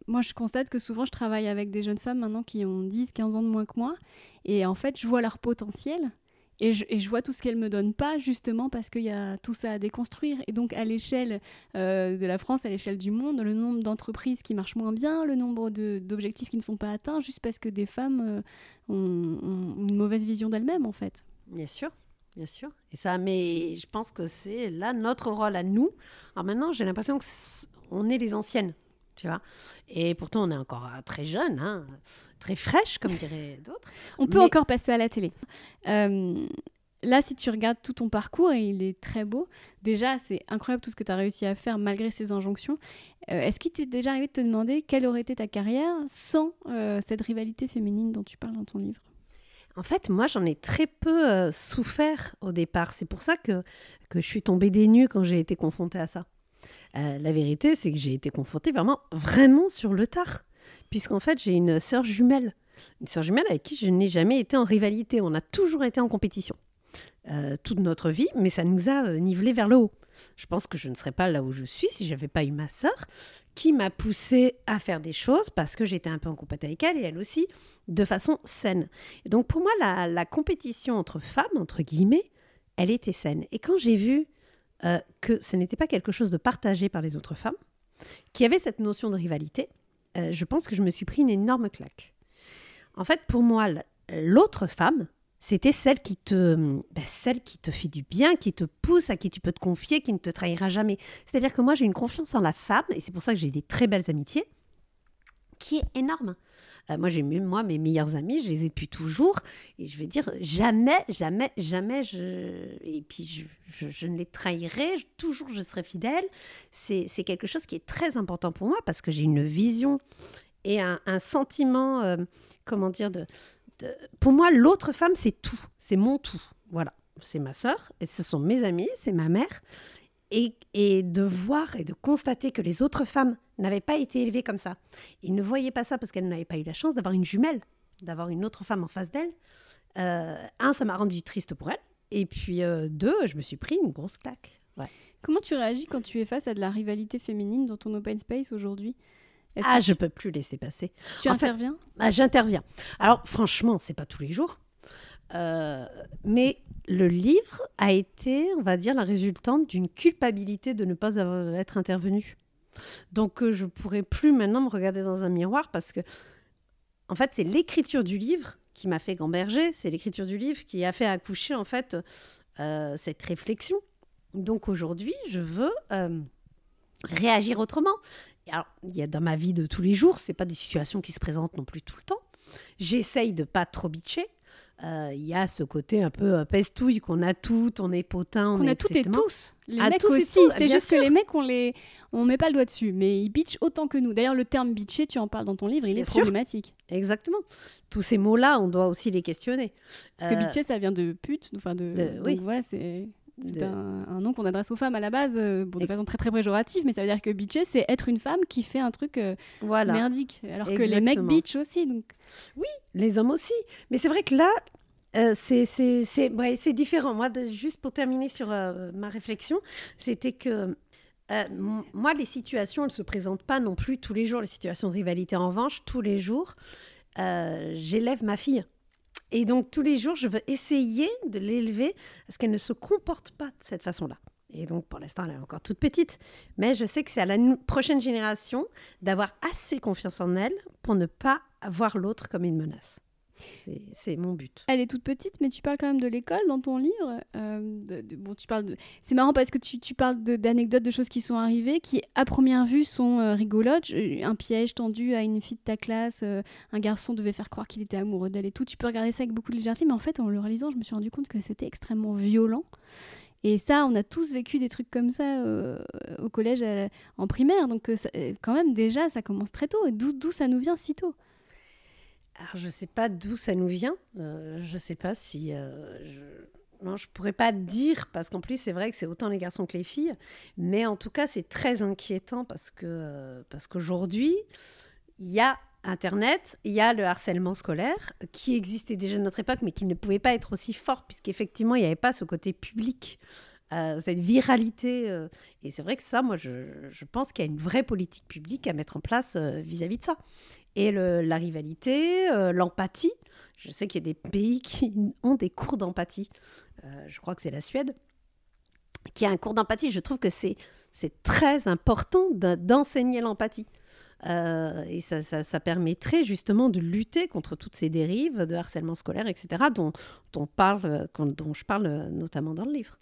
moi, je constate que souvent, je travaille avec des jeunes femmes maintenant qui ont 10, 15 ans de moins que moi, et en fait, je vois leur potentiel. Et je, vois tout ce qu'elle me donne pas, justement parce qu'il y a tout ça à déconstruire. Et donc, à l'échelle euh, de la France, à l'échelle du monde, le nombre d'entreprises qui marchent moins bien, le nombre d'objectifs qui ne sont pas atteints, juste parce que des femmes euh, ont, une mauvaise vision d'elles-mêmes, en fait. Bien sûr. Bien sûr. Et ça, mais je pense que c'est là notre rôle à nous. Alors maintenant, j'ai l'impression qu'on est les anciennes tu vois. Et pourtant, on est encore euh, très jeune, hein, très fraîche, comme diraient d'autres. On peut encore passer à la télé. Euh, là, si tu regardes tout ton parcours, et il est très beau, déjà, c'est incroyable tout ce que tu as réussi à faire malgré ces injonctions. Euh, est-ce qu'il t'est déjà arrivé de te demander quelle aurait été ta carrière sans cette rivalité féminine dont tu parles dans ton livre? En fait, moi, j'en ai très peu souffert au départ. C'est pour ça que, que je suis tombée des nues quand j'ai été confrontée à ça. Euh, la vérité, c'est que j'ai été confrontée vraiment, vraiment sur le tard. Puisqu'en fait, j'ai une sœur jumelle. Une sœur jumelle avec qui je n'ai jamais été en rivalité. On a toujours été en compétition. Euh, toute notre vie, mais ça nous a euh, nivelé vers le haut. Je pense que je ne serais pas là où je suis si j'avais pas eu ma sœur qui m'a poussée à faire des choses parce que j'étais un peu en compétition avec elle et elle aussi de façon saine. Et donc pour moi, la, la compétition entre femmes, entre guillemets, elle était saine. Et quand j'ai vu euh, que ce n'était pas quelque chose de partagé par les autres femmes, qui avait cette notion de rivalité, euh, je pense que je me suis pris une énorme claque. En fait, pour moi, l'autre femme, c'était celle qui te, ben, celle qui te fait du bien, qui te pousse, à qui tu peux te confier, qui ne te trahira jamais. C'est-à-dire que moi, j'ai une confiance en la femme, et c'est pour ça que j'ai des très belles amitiés, qui est énorme. Euh, moi, j'ai moi mes meilleurs amis, je les ai depuis toujours, et je vais dire jamais, jamais, jamais, je et puis je, ne les trahirai, toujours je serai fidèle. C'est quelque chose qui est très important pour moi parce que j'ai une vision et un, sentiment, euh, comment dire, de, pour moi, l'autre femme, c'est tout, c'est mon tout. Voilà, c'est ma sœur, et ce sont mes amis, c'est ma mère. Et, et, de voir et de constater que les autres femmes n'avait pas été élevée comme ça. Ils ne voyaient pas ça parce qu'elle n'avait pas eu la chance d'avoir une jumelle, d'avoir une autre femme en face d'elle. Euh, un, ça m'a rendu triste pour elle. Et puis euh, deux, je me suis pris une grosse claque. Comment tu réagis quand tu es face à de la rivalité féminine dans ton open space aujourd'hui? Ah, je peux plus laisser passer. Tu interviens? ah, J'interviens. Alors franchement, c'est pas tous les jours. Euh, mais le livre a été, on va dire, la résultante d'une culpabilité de ne pas être intervenue. Donc euh, je pourrais plus maintenant me regarder dans un miroir parce que, en fait, c'est l'écriture du livre qui m'a fait gamberger, c'est l'écriture du livre qui a fait accoucher, en fait, euh, cette réflexion. Donc aujourd'hui, je veux euh, réagir autrement. alors, il y a dans ma vie de tous les jours, c'est pas des situations qui se présentent non plus tout le temps. J'essaye de pas trop bitcher. Euh, Il y a ce côté un peu euh, pestouille qu'on a toutes, on est potin, on, On est a toutes et tous. Les mecs tous aussi. tout, C'est juste sûr. que les mecs, on les, on met pas le doigt dessus, mais ils bitchent autant que nous. D'ailleurs, le terme bitcher, tu en parles dans ton livre, il Bien est sûr. problématique. Exactement. Tous ces mots-là, on doit aussi les questionner. Parce que Euh, bitcher, ça vient de pute. Enfin, de. de- donc oui. voilà, c'est. C'est de- un, un nom qu'on adresse aux femmes à la base, euh, bon, de Et- façon très très péjorative, mais ça veut dire que bitcher, c'est être une femme qui fait un truc euh, Voilà. merdique. Alors que les mecs bitchent aussi. Donc... Les hommes aussi. Mais c'est vrai que là, euh, c'est ouais, différent. Moi, de- juste pour terminer sur euh, ma réflexion, c'était que moi, les situations, elles ne se présentent pas non plus tous les jours, les situations de rivalité. En revanche, tous les jours, j'élève ma fille. Et donc, tous les jours, je veux essayer de l'élever à ce qu'elle ne se comporte pas de cette façon-là. Et donc, pour l'instant, elle est encore toute petite. Mais je sais que c'est à la prochaine génération d'avoir assez confiance en elle pour ne pas voir l'autre comme une menace. C'est- mon but. Elle est toute petite, mais tu parles quand même de l'école dans ton livre. Euh, bon, tu parles de... C'est marrant parce que tu, parles d'anecdotes, de, choses qui sont arrivées, qui à première vue sont euh, rigolotes. Je- Un piège tendu à une fille de ta classe, euh, un garçon devait faire croire qu'il était amoureux d'elle et tout. Tu peux regarder ça avec beaucoup de légèreté, mais en fait, en le réalisant, je me suis rendu compte que c'était extrêmement violent. Et ça, on a tous vécu des trucs comme ça euh, au collège, euh, en primaire. Donc, euh, euh, quand même, déjà, ça commence très tôt. D'où ça nous vient si tôt? Alors, je ne sais pas d'où ça nous vient. Euh, je ne sais pas si... euh, je... Non, pourrais pas dire, parce qu'en plus, c'est vrai que c'est autant les garçons que les filles. Mais en tout cas, c'est très inquiétant parce que euh, parce qu'aujourd'hui, il y a Internet, il y a le harcèlement scolaire qui existait déjà à notre époque, mais qui ne pouvait pas être aussi fort, puisqu'effectivement, il n'y avait pas ce côté public, cette viralité. euh, et c'est vrai que ça, moi, je, pense qu'il y a une vraie politique publique à mettre en place euh, vis-à-vis de ça. Et la rivalité, euh, l'empathie. Je sais qu'il y a des pays qui ont des cours d'empathie. Je crois que c'est la Suède qui a un cours d'empathie. Je trouve que c'est très important de- d'enseigner l'empathie. Et ça, permettrait justement de lutter contre toutes ces dérives de harcèlement scolaire, etc., dont, je parle notamment dans le livre.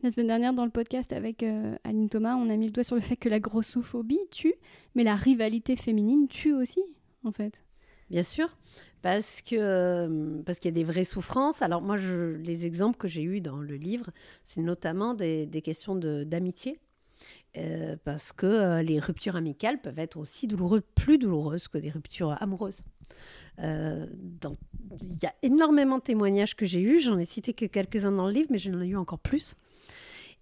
La semaine dernière, dans le podcast avec euh, Aline Thomas, on a mis le doigt sur le fait que la grossophobie tue, mais la rivalité féminine tue aussi, en fait. Bien sûr, parce que euh, parce qu'il y a des vraies souffrances. Alors moi, les exemples que j'ai eus dans le livre, c'est notamment des, questions d'amitié. Euh, parce que les ruptures amicales peuvent être aussi douloureuses, plus douloureuses que des ruptures amoureuses. Il y a énormément de témoignages que j'ai eus, j'en ai cité que quelques-uns dans le livre, mais j'en ai eu encore plus.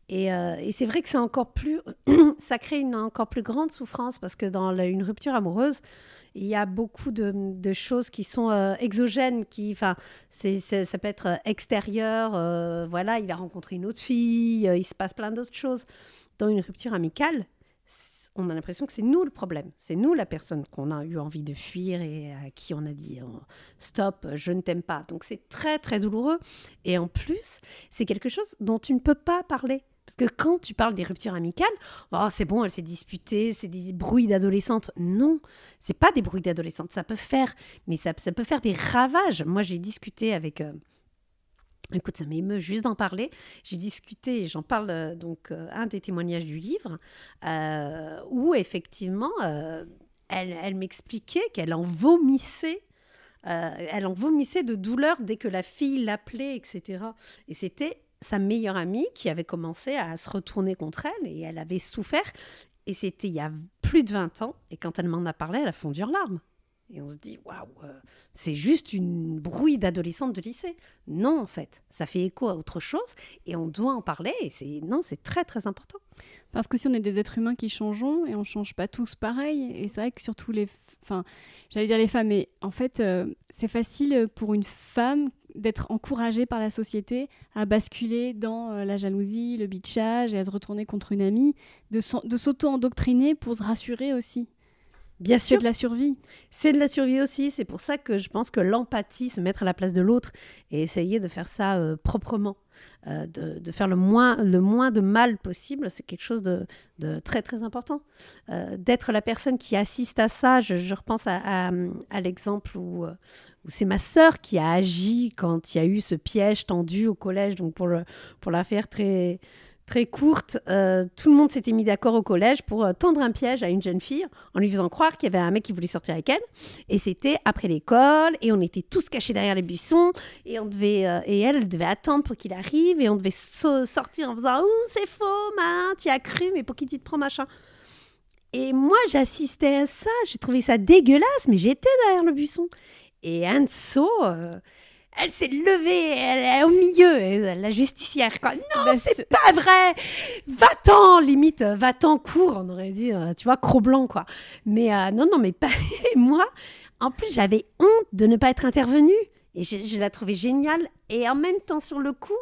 Et, euh, et c'est vrai que c'est encore plus, ça crée une encore plus grande souffrance parce que dans une rupture amoureuse, il y a beaucoup de, choses qui sont euh, exogènes, qui, enfin, ça peut être extérieur. euh, voilà, il a rencontré une autre fille, il se passe plein d'autres choses. Dans une rupture amicale, on a l'impression que c'est nous le problème. C'est nous la personne qu'on a eu envie de fuir et à qui on a dit stop, je ne t'aime pas. Donc c'est très très douloureux. Et en plus, c'est quelque chose dont tu ne peux pas parler. Parce que quand tu parles des ruptures amicales, oh, c'est bon, elle s'est disputée, c'est des bruits d'adolescentes. Non, c'est pas des bruits d'adolescentes. Ça peut faire, mais ça, peut faire des ravages. Moi, j'ai discuté avec. euh, Écoute, ça m'émeut juste d'en parler. J'ai discuté, j'en parle euh, donc euh, un des témoignages du livre, où effectivement, elle, m'expliquait qu'elle en vomissait. elle en vomissait de douleur dès que la fille l'appelait, etc. Et c'était sa meilleure amie qui avait commencé à se retourner contre elle et elle avait souffert. Et c'était il y a plus de 20 ans. Et quand elle m'en a parlé, elle a fondu en larmes. Et on se dit, waouh, euh, c'est juste une brouille d'adolescente de lycée. Non, en fait, ça fait écho à autre chose et on doit en parler. Et c'est non, c'est très très important. Parce que si on est des êtres humains qui changeons et on change pas tous pareil, et c'est vrai que surtout les, enfin, j'allais dire les femmes, mais en fait, euh, c'est facile pour une femme d'être encouragée par la société à basculer dans euh, la jalousie, le bitchage et à se retourner contre une amie, de, s'auto-endoctriner pour se rassurer aussi. Bien C'est sûr, de la survie. c'est de la survie aussi. C'est pour ça que je pense que l'empathie, se mettre à la place de l'autre et essayer de faire ça euh, proprement, euh, de, de faire le moins, le moins de mal possible, c'est quelque chose de, de très très important. Euh, D'être la personne qui assiste à ça, je, je repense à, à- à l'exemple où c'est ma sœur qui a agi quand il y a eu ce piège tendu au collège, donc pour, le, pour la faire très très courte, euh, tout le monde s'était mis d'accord au collège pour euh, tendre un piège à une jeune fille en lui faisant croire qu'il y avait un mec qui voulait sortir avec elle. Et c'était après l'école et on était tous cachés derrière les buissons et, on devait, euh, et elle devait attendre pour qu'il arrive et on devait sortir en faisant c'est faux, man, tu as cru, mais pour qui tu te prends, machin. Et moi, j'assistais à ça, j'ai trouvé ça dégueulasse, mais j'étais derrière le buisson. Et Anso, elle s'est levée, elle est au milieu, la justicière. Quoi. Non, bah, c'est pas vrai. Va-t'en, limite, va-t'en, cours, on aurait dit, euh, tu vois, cro-blanc, quoi. Mais euh, non, non, mais pas. moi, en plus, j'avais honte de ne pas être intervenue. Et je, la trouvais géniale. Et en même temps, sur le coup,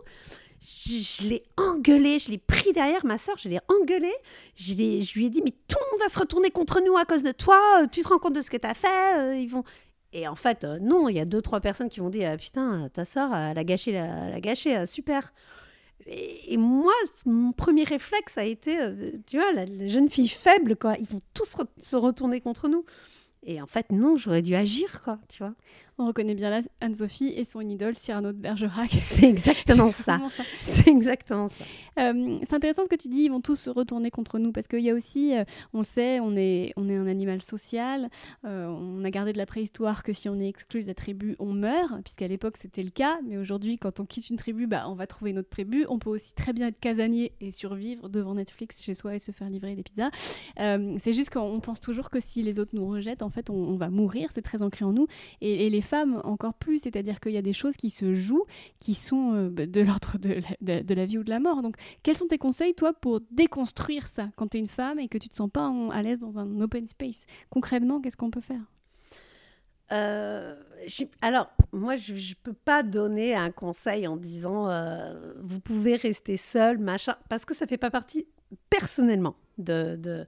je, l'ai engueulée, je l'ai pris derrière ma soeur, je l'ai engueulée. Je, je, lui ai dit, mais tout le monde va se retourner contre nous à cause de toi. Tu te rends compte de ce que tu as fait Ils vont. Et en fait, euh, non, il y a deux, trois personnes qui m'ont dit ah, Putain, ta soeur, elle a gâché, elle a gâché euh, super. Et, moi, mon premier réflexe a été euh, Tu vois, la, jeune fille faible, quoi, ils vont tous se retourner contre nous. Et en fait, non, j'aurais dû agir, quoi, tu vois. On reconnaît bien là Anne-Sophie et son idole Cyrano de Bergerac. C'est exactement ça. C'est exactement ça. Euh, c'est intéressant ce que tu dis, ils vont tous se retourner contre nous parce qu'il y a aussi, euh, on le sait, on est, on est un animal social. Euh, on a gardé de la préhistoire que si on est exclu de la tribu, on meurt, puisqu'à l'époque c'était le cas. Mais aujourd'hui, quand on quitte une tribu, bah, on va trouver une autre tribu. On peut aussi très bien être casanier et survivre devant Netflix chez soi et se faire livrer des pizzas. c'est juste qu'on pense toujours que si les autres nous rejettent, en fait, on, va mourir. C'est très ancré en nous. Et, et les femmes encore plus, c'est-à-dire qu'il y a des choses qui se jouent, qui sont euh, bah, de l'ordre de, la vie ou de la mort. Donc, quels sont tes conseils, toi, pour déconstruire ça quand tu es une femme et que tu te sens pas à l'aise dans un open space? Concrètement, qu'est-ce qu'on peut faire? Euh, alors, moi, je ne peux pas donner un conseil en disant euh, vous pouvez rester seul, machin, parce que ça fait pas partie personnellement de,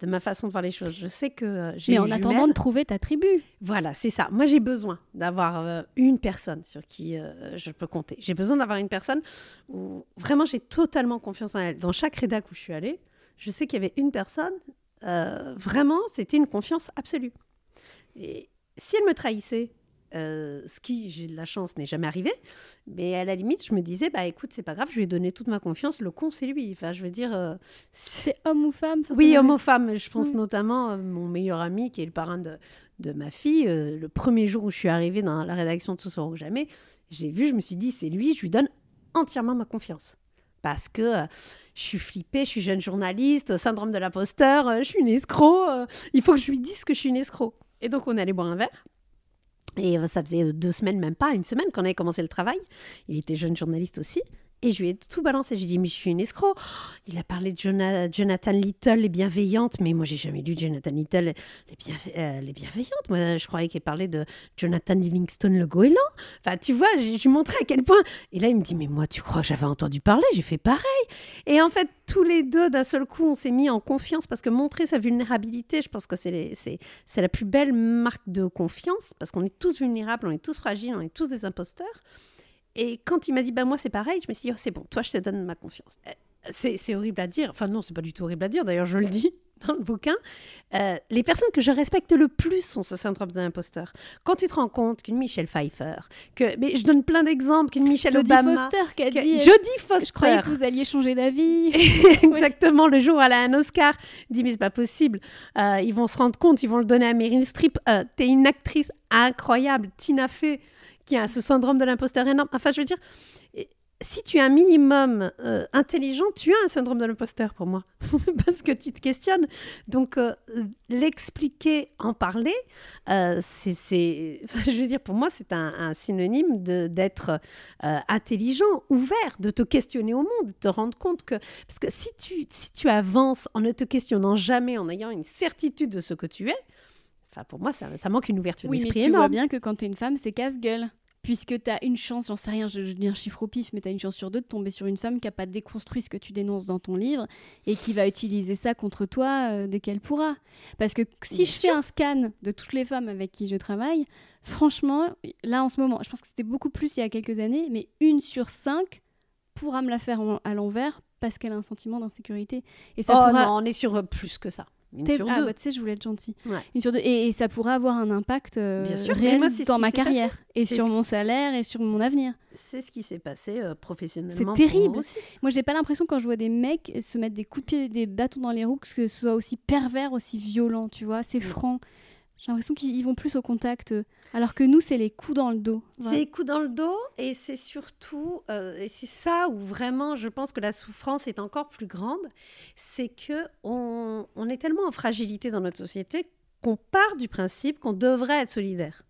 de ma façon de voir les choses. Je sais que euh, j'ai. Mais en attendant de trouver ta tribu. Voilà, c'est ça. Moi, j'ai besoin d'avoir euh, une personne sur qui euh, je peux compter. J'ai besoin d'avoir une personne où vraiment j'ai totalement confiance en elle. Dans chaque rédac où je suis allée, je sais qu'il y avait une personne, vraiment, c'était une confiance absolue. Et si elle me trahissait, euh, ce qui, j'ai de la chance, n'est jamais arrivé. Mais à la limite, je me disais, bah écoute, c'est pas grave, je lui ai donné toute ma confiance. Le con, c'est lui. Enfin, je veux dire. Euh, c'est homme ou femme Oui, homme ou femme. Je pense notamment à mon meilleur ami, qui est le parrain de, de ma fille. Euh, le premier jour où je suis arrivée dans la rédaction de Ce soir ou jamais, j'ai vu, je me suis dit, c'est lui, je lui donne entièrement ma confiance. Parce que je suis flippée, je suis jeune journaliste, syndrome de l'imposteur, je suis une escroc, il faut que je lui dise que je suis une escroc. Et donc, on allait boire un verre. Et euh, ça faisait euh, deux semaines, même pas une semaine, qu'on avait commencé le travail. Il était jeune journaliste aussi. Et je lui ai tout balancé. J'ai dit, mais je suis une escroc. Il a parlé de Jonathan Little, les bienveillantes. Mais moi, j'ai jamais lu Jonathan Little, les, euh, les bienveillantes. Moi, je croyais qu'il parlait de Jonathan Livingstone, le goéland. Enfin, tu vois, je lui montrais à quel point. Et là, il me dit, mais moi, tu crois que j'avais entendu parler? J'ai fait pareil. Et en fait, tous les deux, d'un seul coup, on s'est mis en confiance parce que montrer sa vulnérabilité, je pense que c'est la plus belle marque de confiance parce qu'on est tous vulnérables, on est tous fragiles, on est tous des imposteurs. Et quand il m'a dit, bah moi c'est pareil, je me suis dit, oh, c'est bon, toi je te donne ma confiance. Euh, c'est horrible à dire, enfin non, c'est pas du tout horrible à dire, d'ailleurs je le dis dans le bouquin. Euh, les personnes que je respecte le plus sont ce syndrome de l'imposteur. Quand tu te rends compte qu'une Michelle Pfeiffer, que, mais je donne plein d'exemples, qu'une Michelle Jodie Obama... Foster qui a dit... Jodie Foster Je croyais que vous alliez changer d'avis. Exactement, le jour où elle a un Oscar, dit mais c'est pas possible. Euh, ils vont se rendre compte, ils vont le donner à Meryl Streep. T'es une actrice incroyable, Tina Fey qui a ce syndrome de l'imposteur énorme. Enfin, je veux dire, si tu es un minimum euh, intelligent, tu as un syndrome de l'imposteur pour moi, parce que tu te questionnes. Donc, euh, l'expliquer, en parler, euh, c'est, je veux dire, pour moi, c'est un, synonyme d'être intelligent, ouvert, de te questionner au monde, de te rendre compte que, parce que si tu, si tu avances en ne te questionnant jamais, en ayant une certitude de ce que tu es, Enfin, pour moi, ça, ça manque une ouverture d'esprit Oui, mais tu vois bien que quand tu es une femme, c'est casse-gueule puisque tu as une chance, j'en sais rien, je, dis un chiffre au pif, mais tu as une chance sur deux de tomber sur une femme qui n'a pas déconstruit ce que tu dénonces dans ton livre et qui va utiliser ça contre toi euh, dès qu'elle pourra. Parce que si je fais un scan de toutes les femmes avec qui je travaille, franchement, là en ce moment, je pense que c'était beaucoup plus il y a quelques années, mais une sur cinq pourra me la faire à l'envers parce qu'elle a un sentiment d'insécurité. Et ça oh non, on est sur euh, plus que ça. Une sur ah, deux. bah, tu sais, je voulais être gentille. Ouais. Une sur deux. Et, et ça pourrait avoir un impact euh, Bien sûr, mais réel moi, dans ma passé. carrière et sur mon salaire et sur mon avenir. C'est ce qui s'est passé euh, professionnellement. C'est terrible. moi aussi. Moi, j'ai pas l'impression quand je vois des mecs se mettre des coups de pied, des bâtons dans les roues, que ce soit aussi pervers, aussi violent, tu vois. C'est Mm. franc. J'ai l'impression qu'ils ils vont plus au contact, euh, alors que nous, c'est les coups dans le dos. C'est les coups dans le dos et c'est surtout, euh, et c'est ça où vraiment je pense que la souffrance est encore plus grande, c'est que on, on est tellement en fragilité dans notre société qu'on part du principe qu'on devrait être solidaire.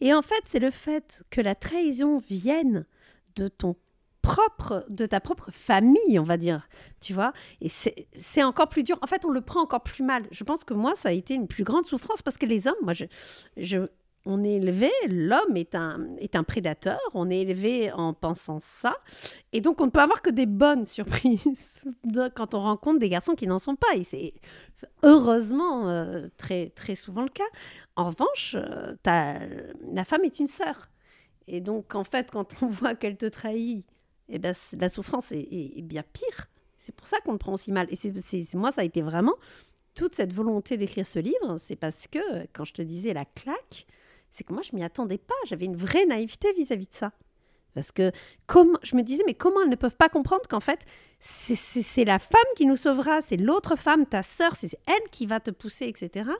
Et en fait, c'est le fait que la trahison vienne de ton propre, de ta propre famille, on va dire, tu vois. Et c'est encore plus dur. En fait, on le prend encore plus mal. Je pense que moi, ça a été une plus grande souffrance parce que les hommes, moi, je, je, on est élevé, l'homme est un, est un prédateur, on est élevé en pensant ça, et donc on ne peut avoir que des bonnes surprises quand on rencontre des garçons qui n'en sont pas, et c'est heureusement euh, très, très souvent le cas. En revanche, euh, t'as- la femme est une sœur, et donc en fait, quand on voit qu'elle te trahit, eh ben, la souffrance est, bien pire. C'est pour ça qu'on le prend aussi mal. Et c'est moi, ça a été vraiment toute cette volonté d'écrire ce livre, c'est parce que quand je te disais la claque, c'est que moi, je m'y attendais pas. J'avais une vraie naïveté vis-à-vis de ça. Parce que comme, je me disais, mais comment elles ne peuvent pas comprendre qu'en fait, c'est- la femme qui nous sauvera, c'est l'autre femme, ta sœur, c'est elle qui va te pousser, etc.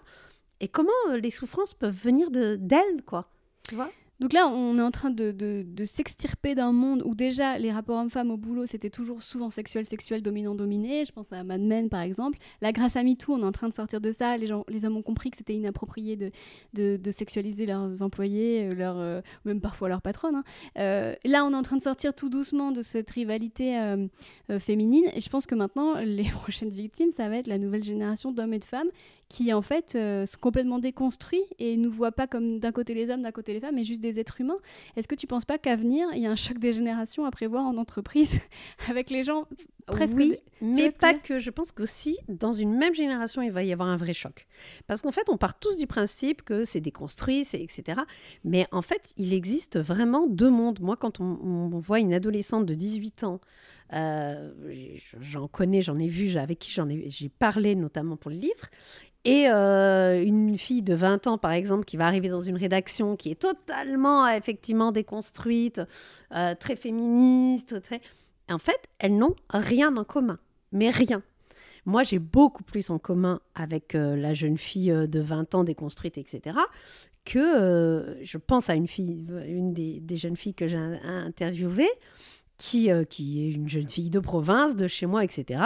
Et comment euh, les souffrances peuvent venir de- d'elle, quoi. Tu vois? Donc là, on est en train de, s'extirper d'un monde où déjà les rapports hommes-femmes au boulot, c'était toujours souvent sexuel, sexuel, dominant-dominé. Je pense à Mad Men, par exemple. Là, grâce à MeToo, on est en train de sortir de ça. Les, gens, les hommes ont compris que c'était inapproprié de, sexualiser leurs employés, euh, leurs, euh, même parfois leurs patronnes. hein. Euh, là, on est en train de sortir tout doucement de cette rivalité féminine. Et je pense que maintenant, les prochaines victimes, ça va être la nouvelle génération d'hommes et de femmes qui en fait euh, sont complètement déconstruits et ne voient pas comme d'un côté les hommes, d'un côté les femmes, mais juste des êtres humains. Est-ce que tu penses pas qu'à venir, il y a un choc des générations à prévoir en entreprise avec les gens presque Oui, mais que pas que. Je pense qu'aussi, dans une même génération, il va y avoir un vrai choc. Parce qu'en fait, on part tous du principe que c'est déconstruit, c'est etc. Mais en fait, il existe vraiment deux mondes. Moi, quand on, on voit une adolescente de 18 ans, euh, j'en connais, j'en ai vu, avec qui j'en ai, j'ai parlé notamment pour le livre, et euh, une fille de 20 ans, par exemple, qui va arriver dans une rédaction qui est totalement, effectivement, déconstruite, euh, très féministe, très... En fait, elles n'ont rien en commun, mais rien. Moi, j'ai beaucoup plus en commun avec la jeune fille de 20 ans déconstruite, etc., que je pense à une fille, une des, jeunes filles que j'ai in- interviewées, qui, euh, qui est une jeune fille de province, de chez moi, etc.,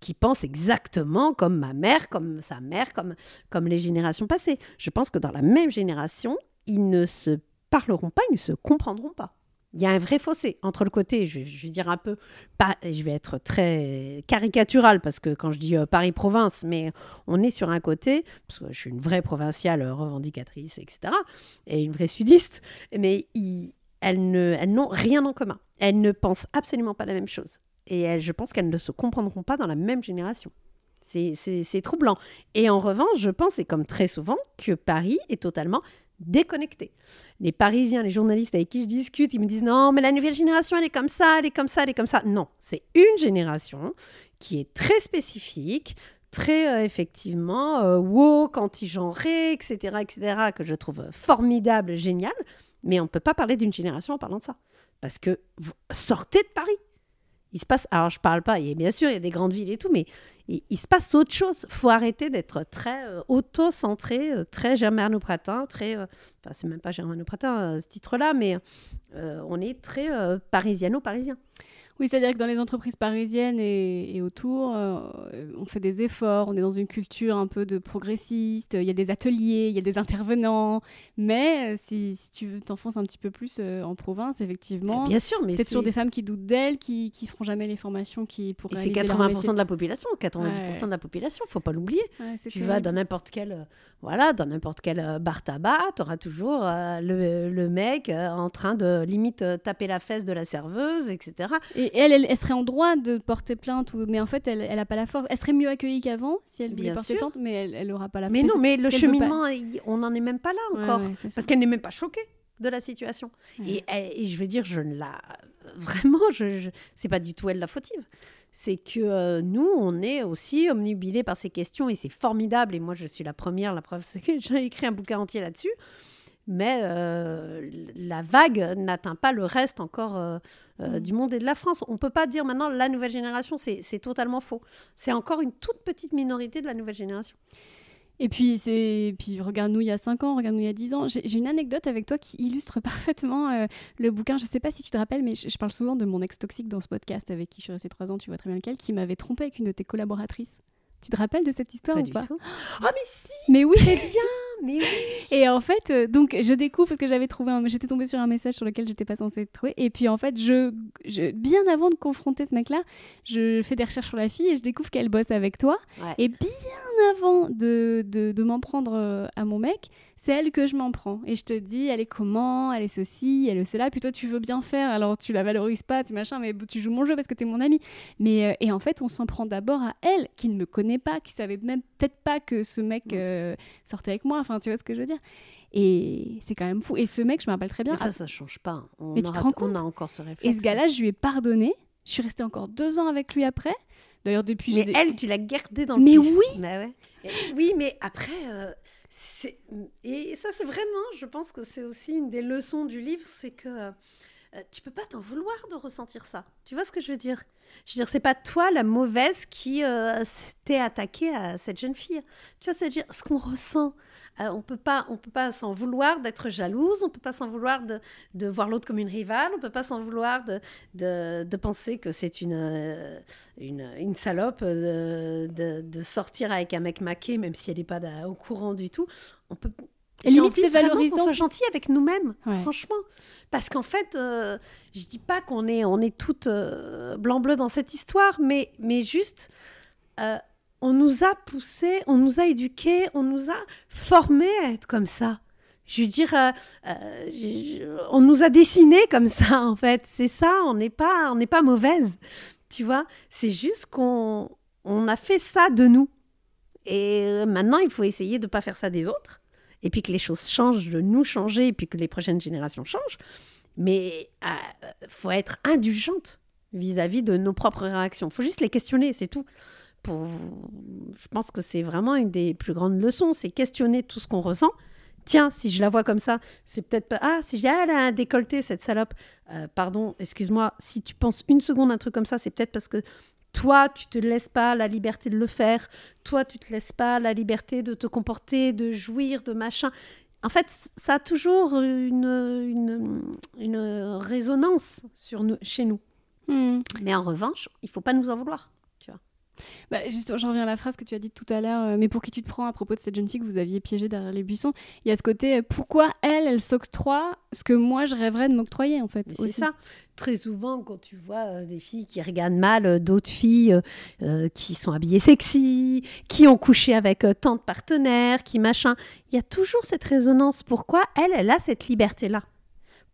qui pense exactement comme ma mère, comme sa mère, comme, comme les générations passées. Je pense que dans la même génération, ils ne se parleront pas, ils ne se comprendront pas. Il y a un vrai fossé entre le côté, je, vais dire un peu, pas, je vais être très caricatural parce que quand je dis euh, Paris-Province, mais on est sur un côté, parce que je suis une vraie provinciale euh, revendicatrice, etc., et une vraie sudiste, mais ils- elles n'ont rien en commun. Elles ne pensent absolument pas la même chose. Et je pense qu'elles ne se comprendront pas dans la même génération. C'est troublant. Et en revanche, je pense, et comme très souvent, que Paris est totalement déconnecté. Les Parisiens, les journalistes avec qui je discute, ils me disent non, mais la nouvelle génération, elle est comme ça, elle est comme ça, elle est comme ça. Non, c'est une génération qui est très spécifique, très euh, effectivement euh, woke, anti-genrée, etc., etc., que je trouve formidable, génial. Mais on ne peut pas parler d'une génération en parlant de ça. Parce que sortez de Paris. Il se passe, alors je parle pas, il a- bien sûr, il y a des grandes villes et tout, mais il, il se passe autre chose. faut arrêter d'être très euh, auto-centré, euh, très germanopratin, très. euh, Enfin, c'est même pas germanopratin euh, ce titre-là, mais euh, on est très euh, parisiano-parisien. Oui, c'est-à-dire que dans les entreprises parisiennes et, et autour, euh, on fait des efforts, on est dans une culture un peu de progressiste, il y a des ateliers, il y a des intervenants, mais euh, si, si tu t'enfonces un petit peu plus euh, en province, effectivement, Bien sûr, mais c'est toujours des femmes qui doutent d'elles, qui, qui feront jamais les formations qui pour c'est réaliser leur 80% métier. de la population, 90% Ouais. de la population, faut pas l'oublier. Ouais, Tu vas dans n'importe quel, euh, voilà, dans n'importe quel bar tabac, tu auras toujours le, le mec en train de limite taper la fesse de la serveuse, etc. Et elle, elle, elle serait en droit de porter plainte, ou... mais en fait, elle, elle a pas la force. Elle serait mieux accueillie qu'avant si elle Bien porter sûr. plainte, mais elle, elle aura pas la Mais force. non, mais le cheminement, on n'en est même pas là encore. ouais. Parce qu'elle n'est même pas choquée. de la situation. Ouais. Et, elle- et je veux dire, je ne la. Vraiment, je, je- c'est pas du tout elle la fautive. C'est que euh, nous, on est aussi omnubilés par ces questions et c'est formidable. Et moi, je suis la première. La preuve, c'est que j'ai écrit un bouquin entier là-dessus. Mais euh, la vague n'atteint pas le reste encore euh, euh, Mm. du monde et de la France. On peut pas dire maintenant la nouvelle génération, c'est c'est totalement faux. C'est encore une toute petite minorité de la nouvelle génération. Et puis, c'est... puis regarde-nous il y a 5 ans, regarde-nous il y a 10 ans. J'ai une anecdote avec toi qui illustre parfaitement euh, le bouquin. Je sais pas si tu te rappelles, mais je, je parle souvent de mon ex toxique dans ce podcast avec qui je suis restée 3 ans, tu vois très bien lequel, qui m'avait trompé avec une de tes collaboratrices. Tu te rappelles de cette histoire Pas ou du pas? tout. Oh, mais si Mais oui Très bien Mais oui Et en fait, euh, donc je découvre parce que j'avais trouvé, un... j'étais tombée sur un message sur lequel j'étais pas censée trouver. Et puis en fait, je, je- bien avant de confronter ce mec-là, je fais des recherches sur la fille et je découvre qu'elle bosse avec toi. Ouais. Et bien avant de, de, de m'en prendre euh, à mon mec, c'est elle que je m'en prends. Et je te dis, elle est comment, elle est ceci, elle est cela. Puis toi, tu veux bien faire, alors tu la valorises pas, tu machin, mais tu joues mon jeu parce que tu es mon ami. Mais, euh, et en fait, on s'en prend d'abord à elle, qui ne me connaît pas, qui savait même peut-être pas que ce mec euh, sortait avec moi. Enfin, tu vois ce que je veux dire? Et c'est quand même fou. Et ce mec, je me rappelle très bien. Mais ça, ça change pas. On, Mais tu te rends on compte? a encore ce réflexe. et ce gars-là, je lui ai pardonné. Je suis restée encore deux ans avec lui après. D'ailleurs, depuis. Mais elle, tu l'as gardée dans le Mais pif. oui Bah ouais. Et- Oui, mais après, euh, et ça, c'est vraiment, je pense que c'est aussi une des leçons du livre, c'est que euh, tu peux pas t'en vouloir de ressentir ça. Tu vois ce que je veux dire? Je veux dire, c'est pas toi la mauvaise qui euh, s'était attaquée à cette jeune fille. Tu vois, c'est-à-dire ce qu'on ressent. Euh, on peut pas, on peut pas s'en vouloir d'être jalouse, on peut pas s'en vouloir de, de voir l'autre comme une rivale, on peut pas s'en vouloir de, de, de penser que c'est une, euh, une, une salope euh, de, de sortir avec un mec maqué, même si elle n'est pas au courant du tout. On peut. Et limite, c'est valorisant. Qu'on soit gentil avec nous-mêmes, Ouais. franchement. Parce qu'en fait, euh, je dis pas qu'on est, on est toutes euh, blanc-bleu dans cette histoire, mais, mais juste, euh, on nous a poussés, on nous a éduqués, on nous a formés à être comme ça. Je veux dire, euh, euh, on nous a dessinés comme ça, en fait. C'est ça, on n'est pas, on n'est pas mauvaise, tu vois. C'est juste qu'on on a fait ça de nous. Et euh, maintenant, il faut essayer de ne pas faire ça des autres. Et puis que les choses changent, de nous changer, et puis que les prochaines générations changent. Mais il faut être indulgente vis-à-vis de nos propres réactions. Il faut juste les questionner, c'est tout. Pour... Je pense que c'est vraiment une des plus grandes leçons, c'est questionner tout ce qu'on ressent. Tiens, si je la vois comme ça, c'est peut-être pas... Ah, si ah, elle a un décolleté, cette salope. Euh, pardon, excuse-moi, si tu penses une seconde un truc comme ça, c'est peut-être parce que toi, tu te laisses pas la liberté de le faire. Toi, tu te laisses pas la liberté de te comporter, de jouir, de machin. En fait, ça a toujours une, une, une résonance sur nous, chez nous. Hmm. Mais en revanche, il faut pas nous en vouloir. Bah, justement, j'en reviens à la phrase que tu as dite tout à l'heure, euh, mais pour qui tu te prends à propos de cette jeune fille que vous aviez piégée derrière les buissons Il y a ce côté, euh, pourquoi elle, elle s'octroie ce que moi je rêverais de m'octroyer en fait c'est ça. Très souvent, quand tu vois euh, des filles qui regardent mal d'autres filles qui sont habillées sexy, qui ont couché avec tant de partenaires, qui machin, il y a toujours cette résonance. Pourquoi elle, elle a cette liberté-là?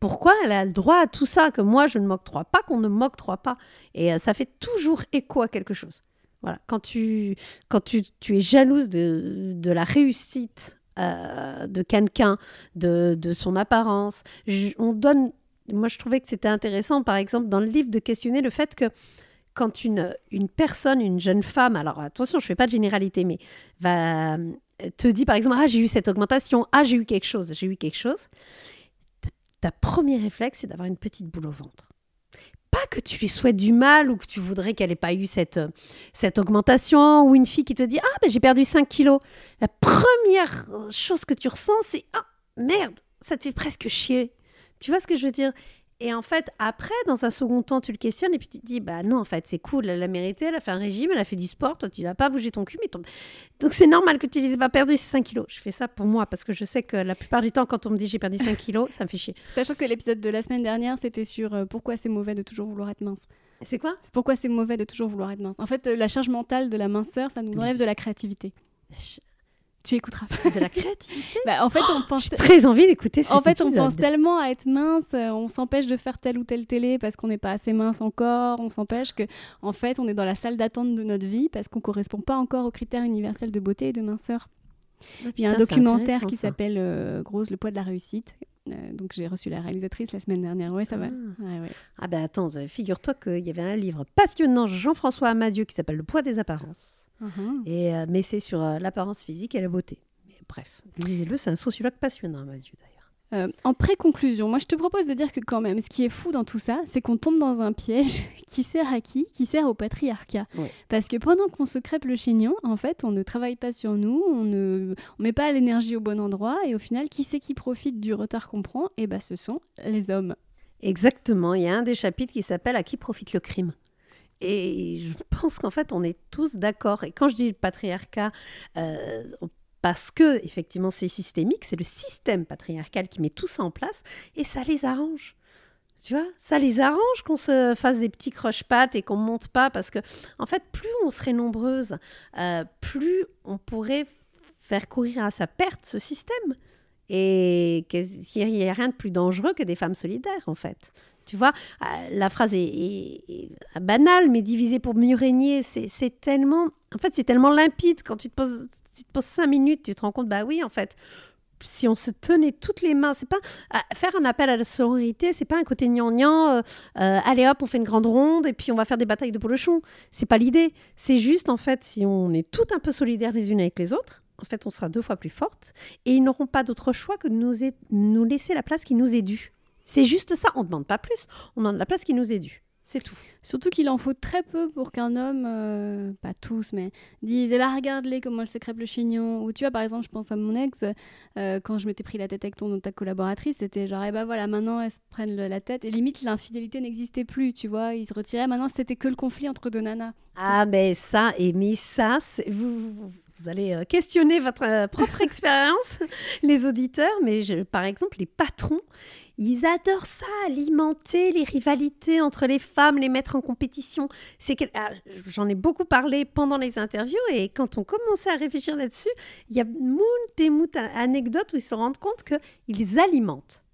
Pourquoi elle a le droit à tout ça? Que moi je ne m'octroie pas, qu'on ne m'octroie pas Et ça fait toujours écho à quelque chose. Voilà. Quand tu, quand tu, tu es jalouse de, de la réussite euh, de quelqu'un, de, de son apparence, on donne moi, je trouvais que c'était intéressant, par exemple, dans le livre, de questionner le fait que quand une, une personne, une jeune femme, alors attention, je ne fais pas de généralité, mais va euh, te dit, par exemple, ah, j'ai eu cette augmentation, ah, j'ai eu quelque chose, j'ai eu quelque chose, ta premier réflexe, c'est d'avoir une petite boule au ventre. Que tu lui souhaites du mal ou que tu voudrais qu'elle n'ait pas eu cette, euh, cette augmentation, ou une fille qui te dit, ah, ben, j'ai perdu 5 kilos. La première chose que tu ressens, c'est, ah, merde, ça te fait presque chier. Tu vois ce que je veux dire? Et en fait, après, dans un second temps, tu le questionnes et puis tu te dis, bah non, en fait, c'est cool, elle a mérité, elle a fait un régime, elle a fait du sport, toi, tu n'as pas bougé ton cul, mais ton... Donc c'est normal que tu les aies pas perdu ces 5 kilos. Je fais ça pour moi parce que je sais que la plupart du temps, quand on me dit j'ai perdu 5 kilos, ça me fait chier. Sachant que l'épisode de la semaine dernière, c'était sur euh, pourquoi c'est mauvais de toujours vouloir être mince. C'est quoi? C'est pourquoi c'est mauvais de toujours vouloir être mince. En fait, euh, la charge mentale de la minceur, ça nous enlève de la créativité. Tu écouteras. De la créativité Bah, en fait, on pense. J'ai très envie d'écouter En fait, on pense tellement à être mince, euh, on s'empêche de faire telle ou telle télé parce qu'on n'est pas assez mince encore, on s'empêche que, en fait, on est dans la salle d'attente de notre vie parce qu'on correspond pas encore aux critères universels de beauté et de minceur. Oh, Il y a un documentaire qui s'appelle euh, Grosse, le poids de la réussite. donc j'ai reçu la réalisatrice la semaine dernière. Ouais, ça va. Ah. Ouais, ouais. Ah ben attends, figure-toi qu'il y avait un livre passionnant Jean-François Amadieu qui s'appelle Le poids des apparences. Mhm. Et, euh, mais c'est sur euh, l'apparence physique et la beauté. Mais bref, lisez-le, c'est un sociologue passionnant, Amadieu d'ailleurs. Euh, en pré-conclusion, moi je te propose de dire que quand même, ce qui est fou dans tout ça, c'est qu'on tombe dans un piège qui sert à qui? Qui sert au patriarcat. Ouais. Parce que pendant qu'on se crêpe le chignon, en fait, on ne travaille pas sur nous, on ne on met pas l'énergie au bon endroit, et au final, qui c'est qui profite du retard qu'on prend? Eh ben, ce sont les hommes. Exactement, il y a un des chapitres qui s'appelle À qui profite le crime? Et je pense qu'en fait, on est tous d'accord. Et quand je dis le patriarcat, euh, parce que effectivement c'est systémique, c'est le système patriarcal qui met tout ça en place et ça les arrange. Tu vois, ça les arrange qu'on se fasse des petits croche-pattes et qu'on monte pas parce que, en fait, plus on serait nombreuses, euh, plus on pourrait faire courir à sa perte ce système. Et qu'il n'y a rien de plus dangereux que des femmes solidaires, en fait. Tu vois, euh, la phrase est, banale, mais diviser pour mieux régner, c'est tellement, en fait, c'est tellement limpide. Quand tu te poses, tu te cinq minutes, tu te rends compte, bah oui, en fait, si on se tenait toutes les mains, c'est pas euh, faire un appel à la sororité, c'est pas un côté gnangnan, euh, euh, allez hop, on fait une grande ronde et puis on va faire des batailles de polochon. C'est pas l'idée. C'est juste, en fait, si on est tout un peu solidaires les unes avec les autres, en fait, on sera deux fois plus fortes et ils n'auront pas d'autre choix que de nous laisser la place qui nous est due. C'est juste ça, on ne demande pas plus, on demande la place qui nous est due. C'est tout. Surtout qu'il en faut très peu pour qu'un homme, euh, pas tous, mais dise Eh ben, regarde-les comment elle se crêpe le chignon. Ou tu vois, par exemple, je pense à mon ex, euh, quand je m'étais pris la tête avec ton, ta collaboratrice, c'était genre Eh ben voilà, maintenant elles se prennent le- la tête. Et limite, l'infidélité n'existait plus, tu vois. Ils se retiraient. Maintenant, c'était que le conflit entre deux nanas. Ah ben ça, et mais ça, vous, vous, vous allez euh, questionner votre propre expérience, les auditeurs, mais je- par exemple, les patrons, ils adorent ça, alimenter les rivalités entre les femmes, les mettre en compétition. C'est ah, J'en ai beaucoup parlé pendant les interviews, et quand on commençait à réfléchir là-dessus, il y a moult et moult anecdotes où ils se rendent compte qu'ils alimentent.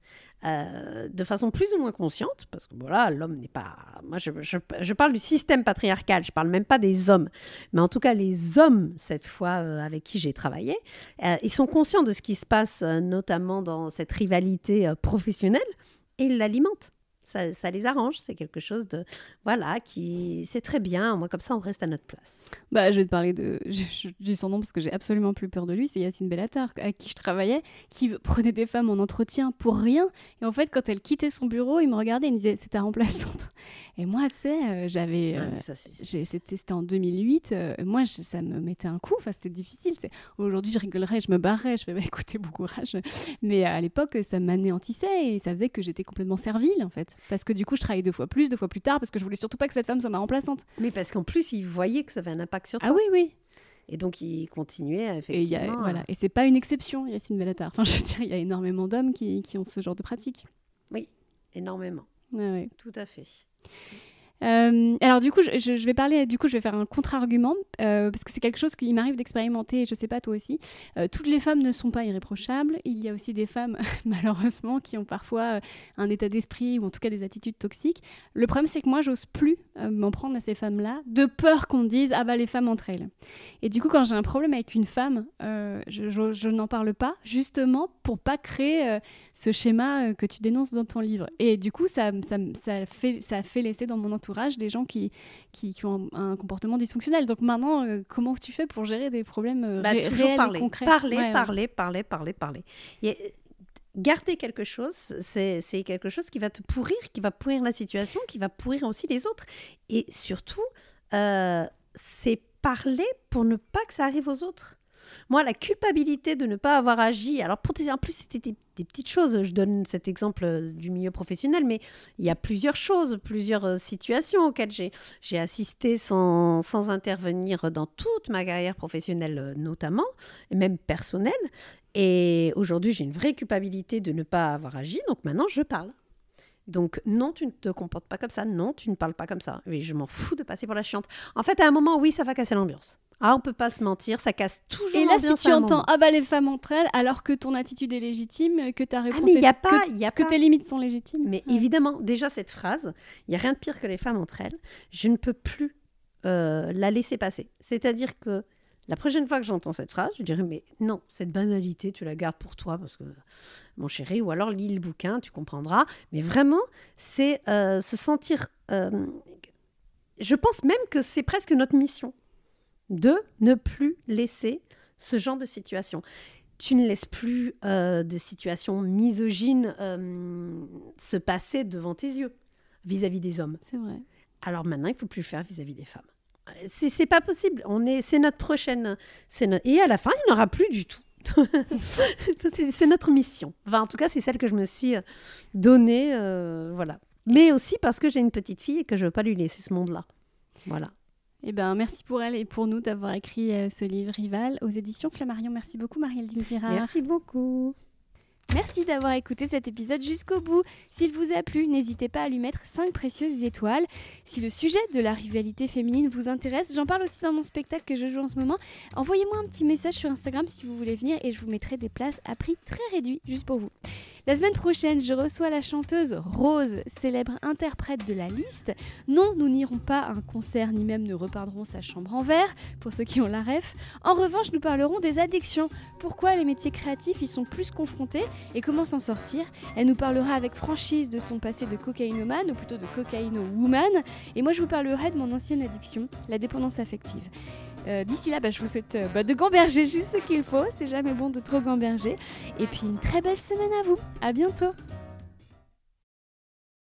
Euh, de façon plus ou moins consciente, parce que voilà, l'homme n'est pas. Moi, je, parle du système patriarcal, je parle même pas des hommes, mais en tout cas, les hommes, cette fois, euh, avec qui j'ai travaillé, euh, ils sont conscients de ce qui se passe, notamment dans cette rivalité professionnelle, et ils l'alimentent. Ça, ça les arrange, c'est quelque chose de. Voilà, qui. C'est très bien, moi, comme ça, on reste à notre place. Bah, je vais te parler de. Je, je dis son nom parce que j'ai absolument plus peur de lui. C'est Yacine Bellatar, avec qui je travaillais, qui prenait des femmes en entretien pour rien. Et en fait, quand elle quittait son bureau, il me regardait il me disait C'est ta remplaçante. Et moi, tu sais, euh, j'avais. Ouais, euh, C'était en 2008. euh, moi, je- ça me mettait un coup. Enfin, c'était difficile. Aujourd'hui, je rigolerais, je me barrais. Je fais bah, écoutez, bon courage. Mais à l'époque, ça m'anéantissait et ça faisait que j'étais complètement servile, en fait. Parce que du coup, je travaillais deux fois plus, deux fois plus tard, parce que je voulais surtout pas que cette femme soit ma remplaçante. Mais parce qu'en plus, ils voyaient que ça avait un impact sur toi. Ah oui, oui. Et donc, ils continuaient, à, Et, il y a- effectivement. voilà. et c'est pas une exception, Yacine Bellatar. Enfin, je veux dire, il y a énormément d'hommes qui, qui ont ce genre de pratique. Énormément, Ouais, ouais. tout à fait. Euh, alors du coup, je, vais parler, du coup, je vais faire un contre-argument euh, parce que c'est quelque chose qui m'arrive d'expérimenter. Et je sais pas toi aussi. Euh, toutes les femmes ne sont pas irréprochables. Il y a aussi des femmes, malheureusement, qui ont parfois un état d'esprit ou en tout cas des attitudes toxiques. Le problème, c'est que moi, j'ose plus m'en prendre à ces femmes-là, de peur qu'on dise ah bah les femmes entre elles. Et du coup, quand j'ai un problème avec une femme, je, n'en parle pas, justement pour pas créer ce schéma que tu dénonces dans ton livre. Et du coup, ça, fait, ça fait laisser dans mon entourage des gens qui, qui, qui ont un, un comportement dysfonctionnel. Donc maintenant, euh, comment tu fais pour gérer des problèmes euh, Bah, ré- réels parler. et concrets? Parler, Ouais, ouais. parler, parler, parler, parler. Euh, garder quelque chose, c'est c'est quelque chose qui va te pourrir, qui va pourrir la situation, qui va pourrir aussi les autres. Et surtout, euh, c'est parler pour ne pas que ça arrive aux autres. Moi, la culpabilité de ne pas avoir agi, alors pour en plus, c'était des, petites choses. Je donne cet exemple euh, du milieu professionnel, mais il y a plusieurs choses, plusieurs euh, situations auxquelles j'ai assisté sans, sans intervenir dans toute ma carrière professionnelle, euh, notamment, et même personnelle. Et aujourd'hui, j'ai une vraie culpabilité de ne pas avoir agi, donc maintenant, je parle. Donc, non, tu ne te comportes pas comme ça. Non, tu ne parles pas comme ça. Et je m'en fous de passer pour la chiante. En fait, à un moment, oui, ça va casser l'ambiance. Ah, on peut pas se mentir, ça casse toujours Et là, si tu entends ah bah les femmes entre elles, alors que ton attitude est légitime, que ta Ah, réponse mais est a pas, y a que pas. tes limites sont légitimes. Mais Ouais. évidemment, déjà cette phrase, il n'y a rien de pire que les femmes entre elles. Je ne peux plus euh, la laisser passer. C'est-à-dire que La prochaine fois que j'entends cette phrase, je dirais mais non, cette banalité, tu la gardes pour toi parce que mon chéri, ou alors lis le bouquin, tu comprendras. Mais vraiment, c'est euh, se sentir. euh, je pense même que c'est presque notre mission de ne plus laisser ce genre de situation. Tu ne laisses plus euh, de situations misogynes euh, se passer devant tes yeux vis-à-vis des hommes. C'est vrai. Alors maintenant, il faut plus le faire vis-à-vis des femmes. C'est pas possible. On est, c'est notre prochaine. c'est no- Et à la fin, il n'y en aura plus du tout. c'est notre mission. Enfin, en tout cas, c'est celle que je me suis euh, donnée. euh, voilà. Mais aussi parce que j'ai une petite fille et que je veux pas lui laisser ce monde-là. Voilà. Eh ben, merci pour elle et pour nous d'avoir écrit euh, ce livre Rival aux éditions Flammarion. Merci beaucoup, Marie-Aldine Girard. Merci beaucoup. Merci d'avoir écouté cet épisode jusqu'au bout. S'il vous a plu, n'hésitez pas à lui mettre 5 précieuses étoiles. Si le sujet de la rivalité féminine vous intéresse, j'en parle aussi dans mon spectacle que je joue en ce moment. Envoyez-moi un petit message sur Instagram si vous voulez venir et je vous mettrai des places à prix très réduit juste pour vous. La semaine prochaine, je reçois la chanteuse Rose, célèbre interprète de la liste. Non, nous n'irons pas à un concert ni même ne repeindrons sa chambre en verre, pour ceux qui ont la ref. En revanche, nous parlerons des addictions. Pourquoi les métiers créatifs y sont plus confrontés et comment s'en sortir? Elle nous parlera avec franchise de son passé de cocaïnomane, ou plutôt de cocaïno-woman. Et moi, je vous parlerai de mon ancienne addiction, la dépendance affective. Euh, D'ici là, bah, je vous souhaite euh, bah, de gamberger juste ce qu'il faut. C'est jamais bon de trop gamberger. Et puis une très belle semaine à vous. À bientôt.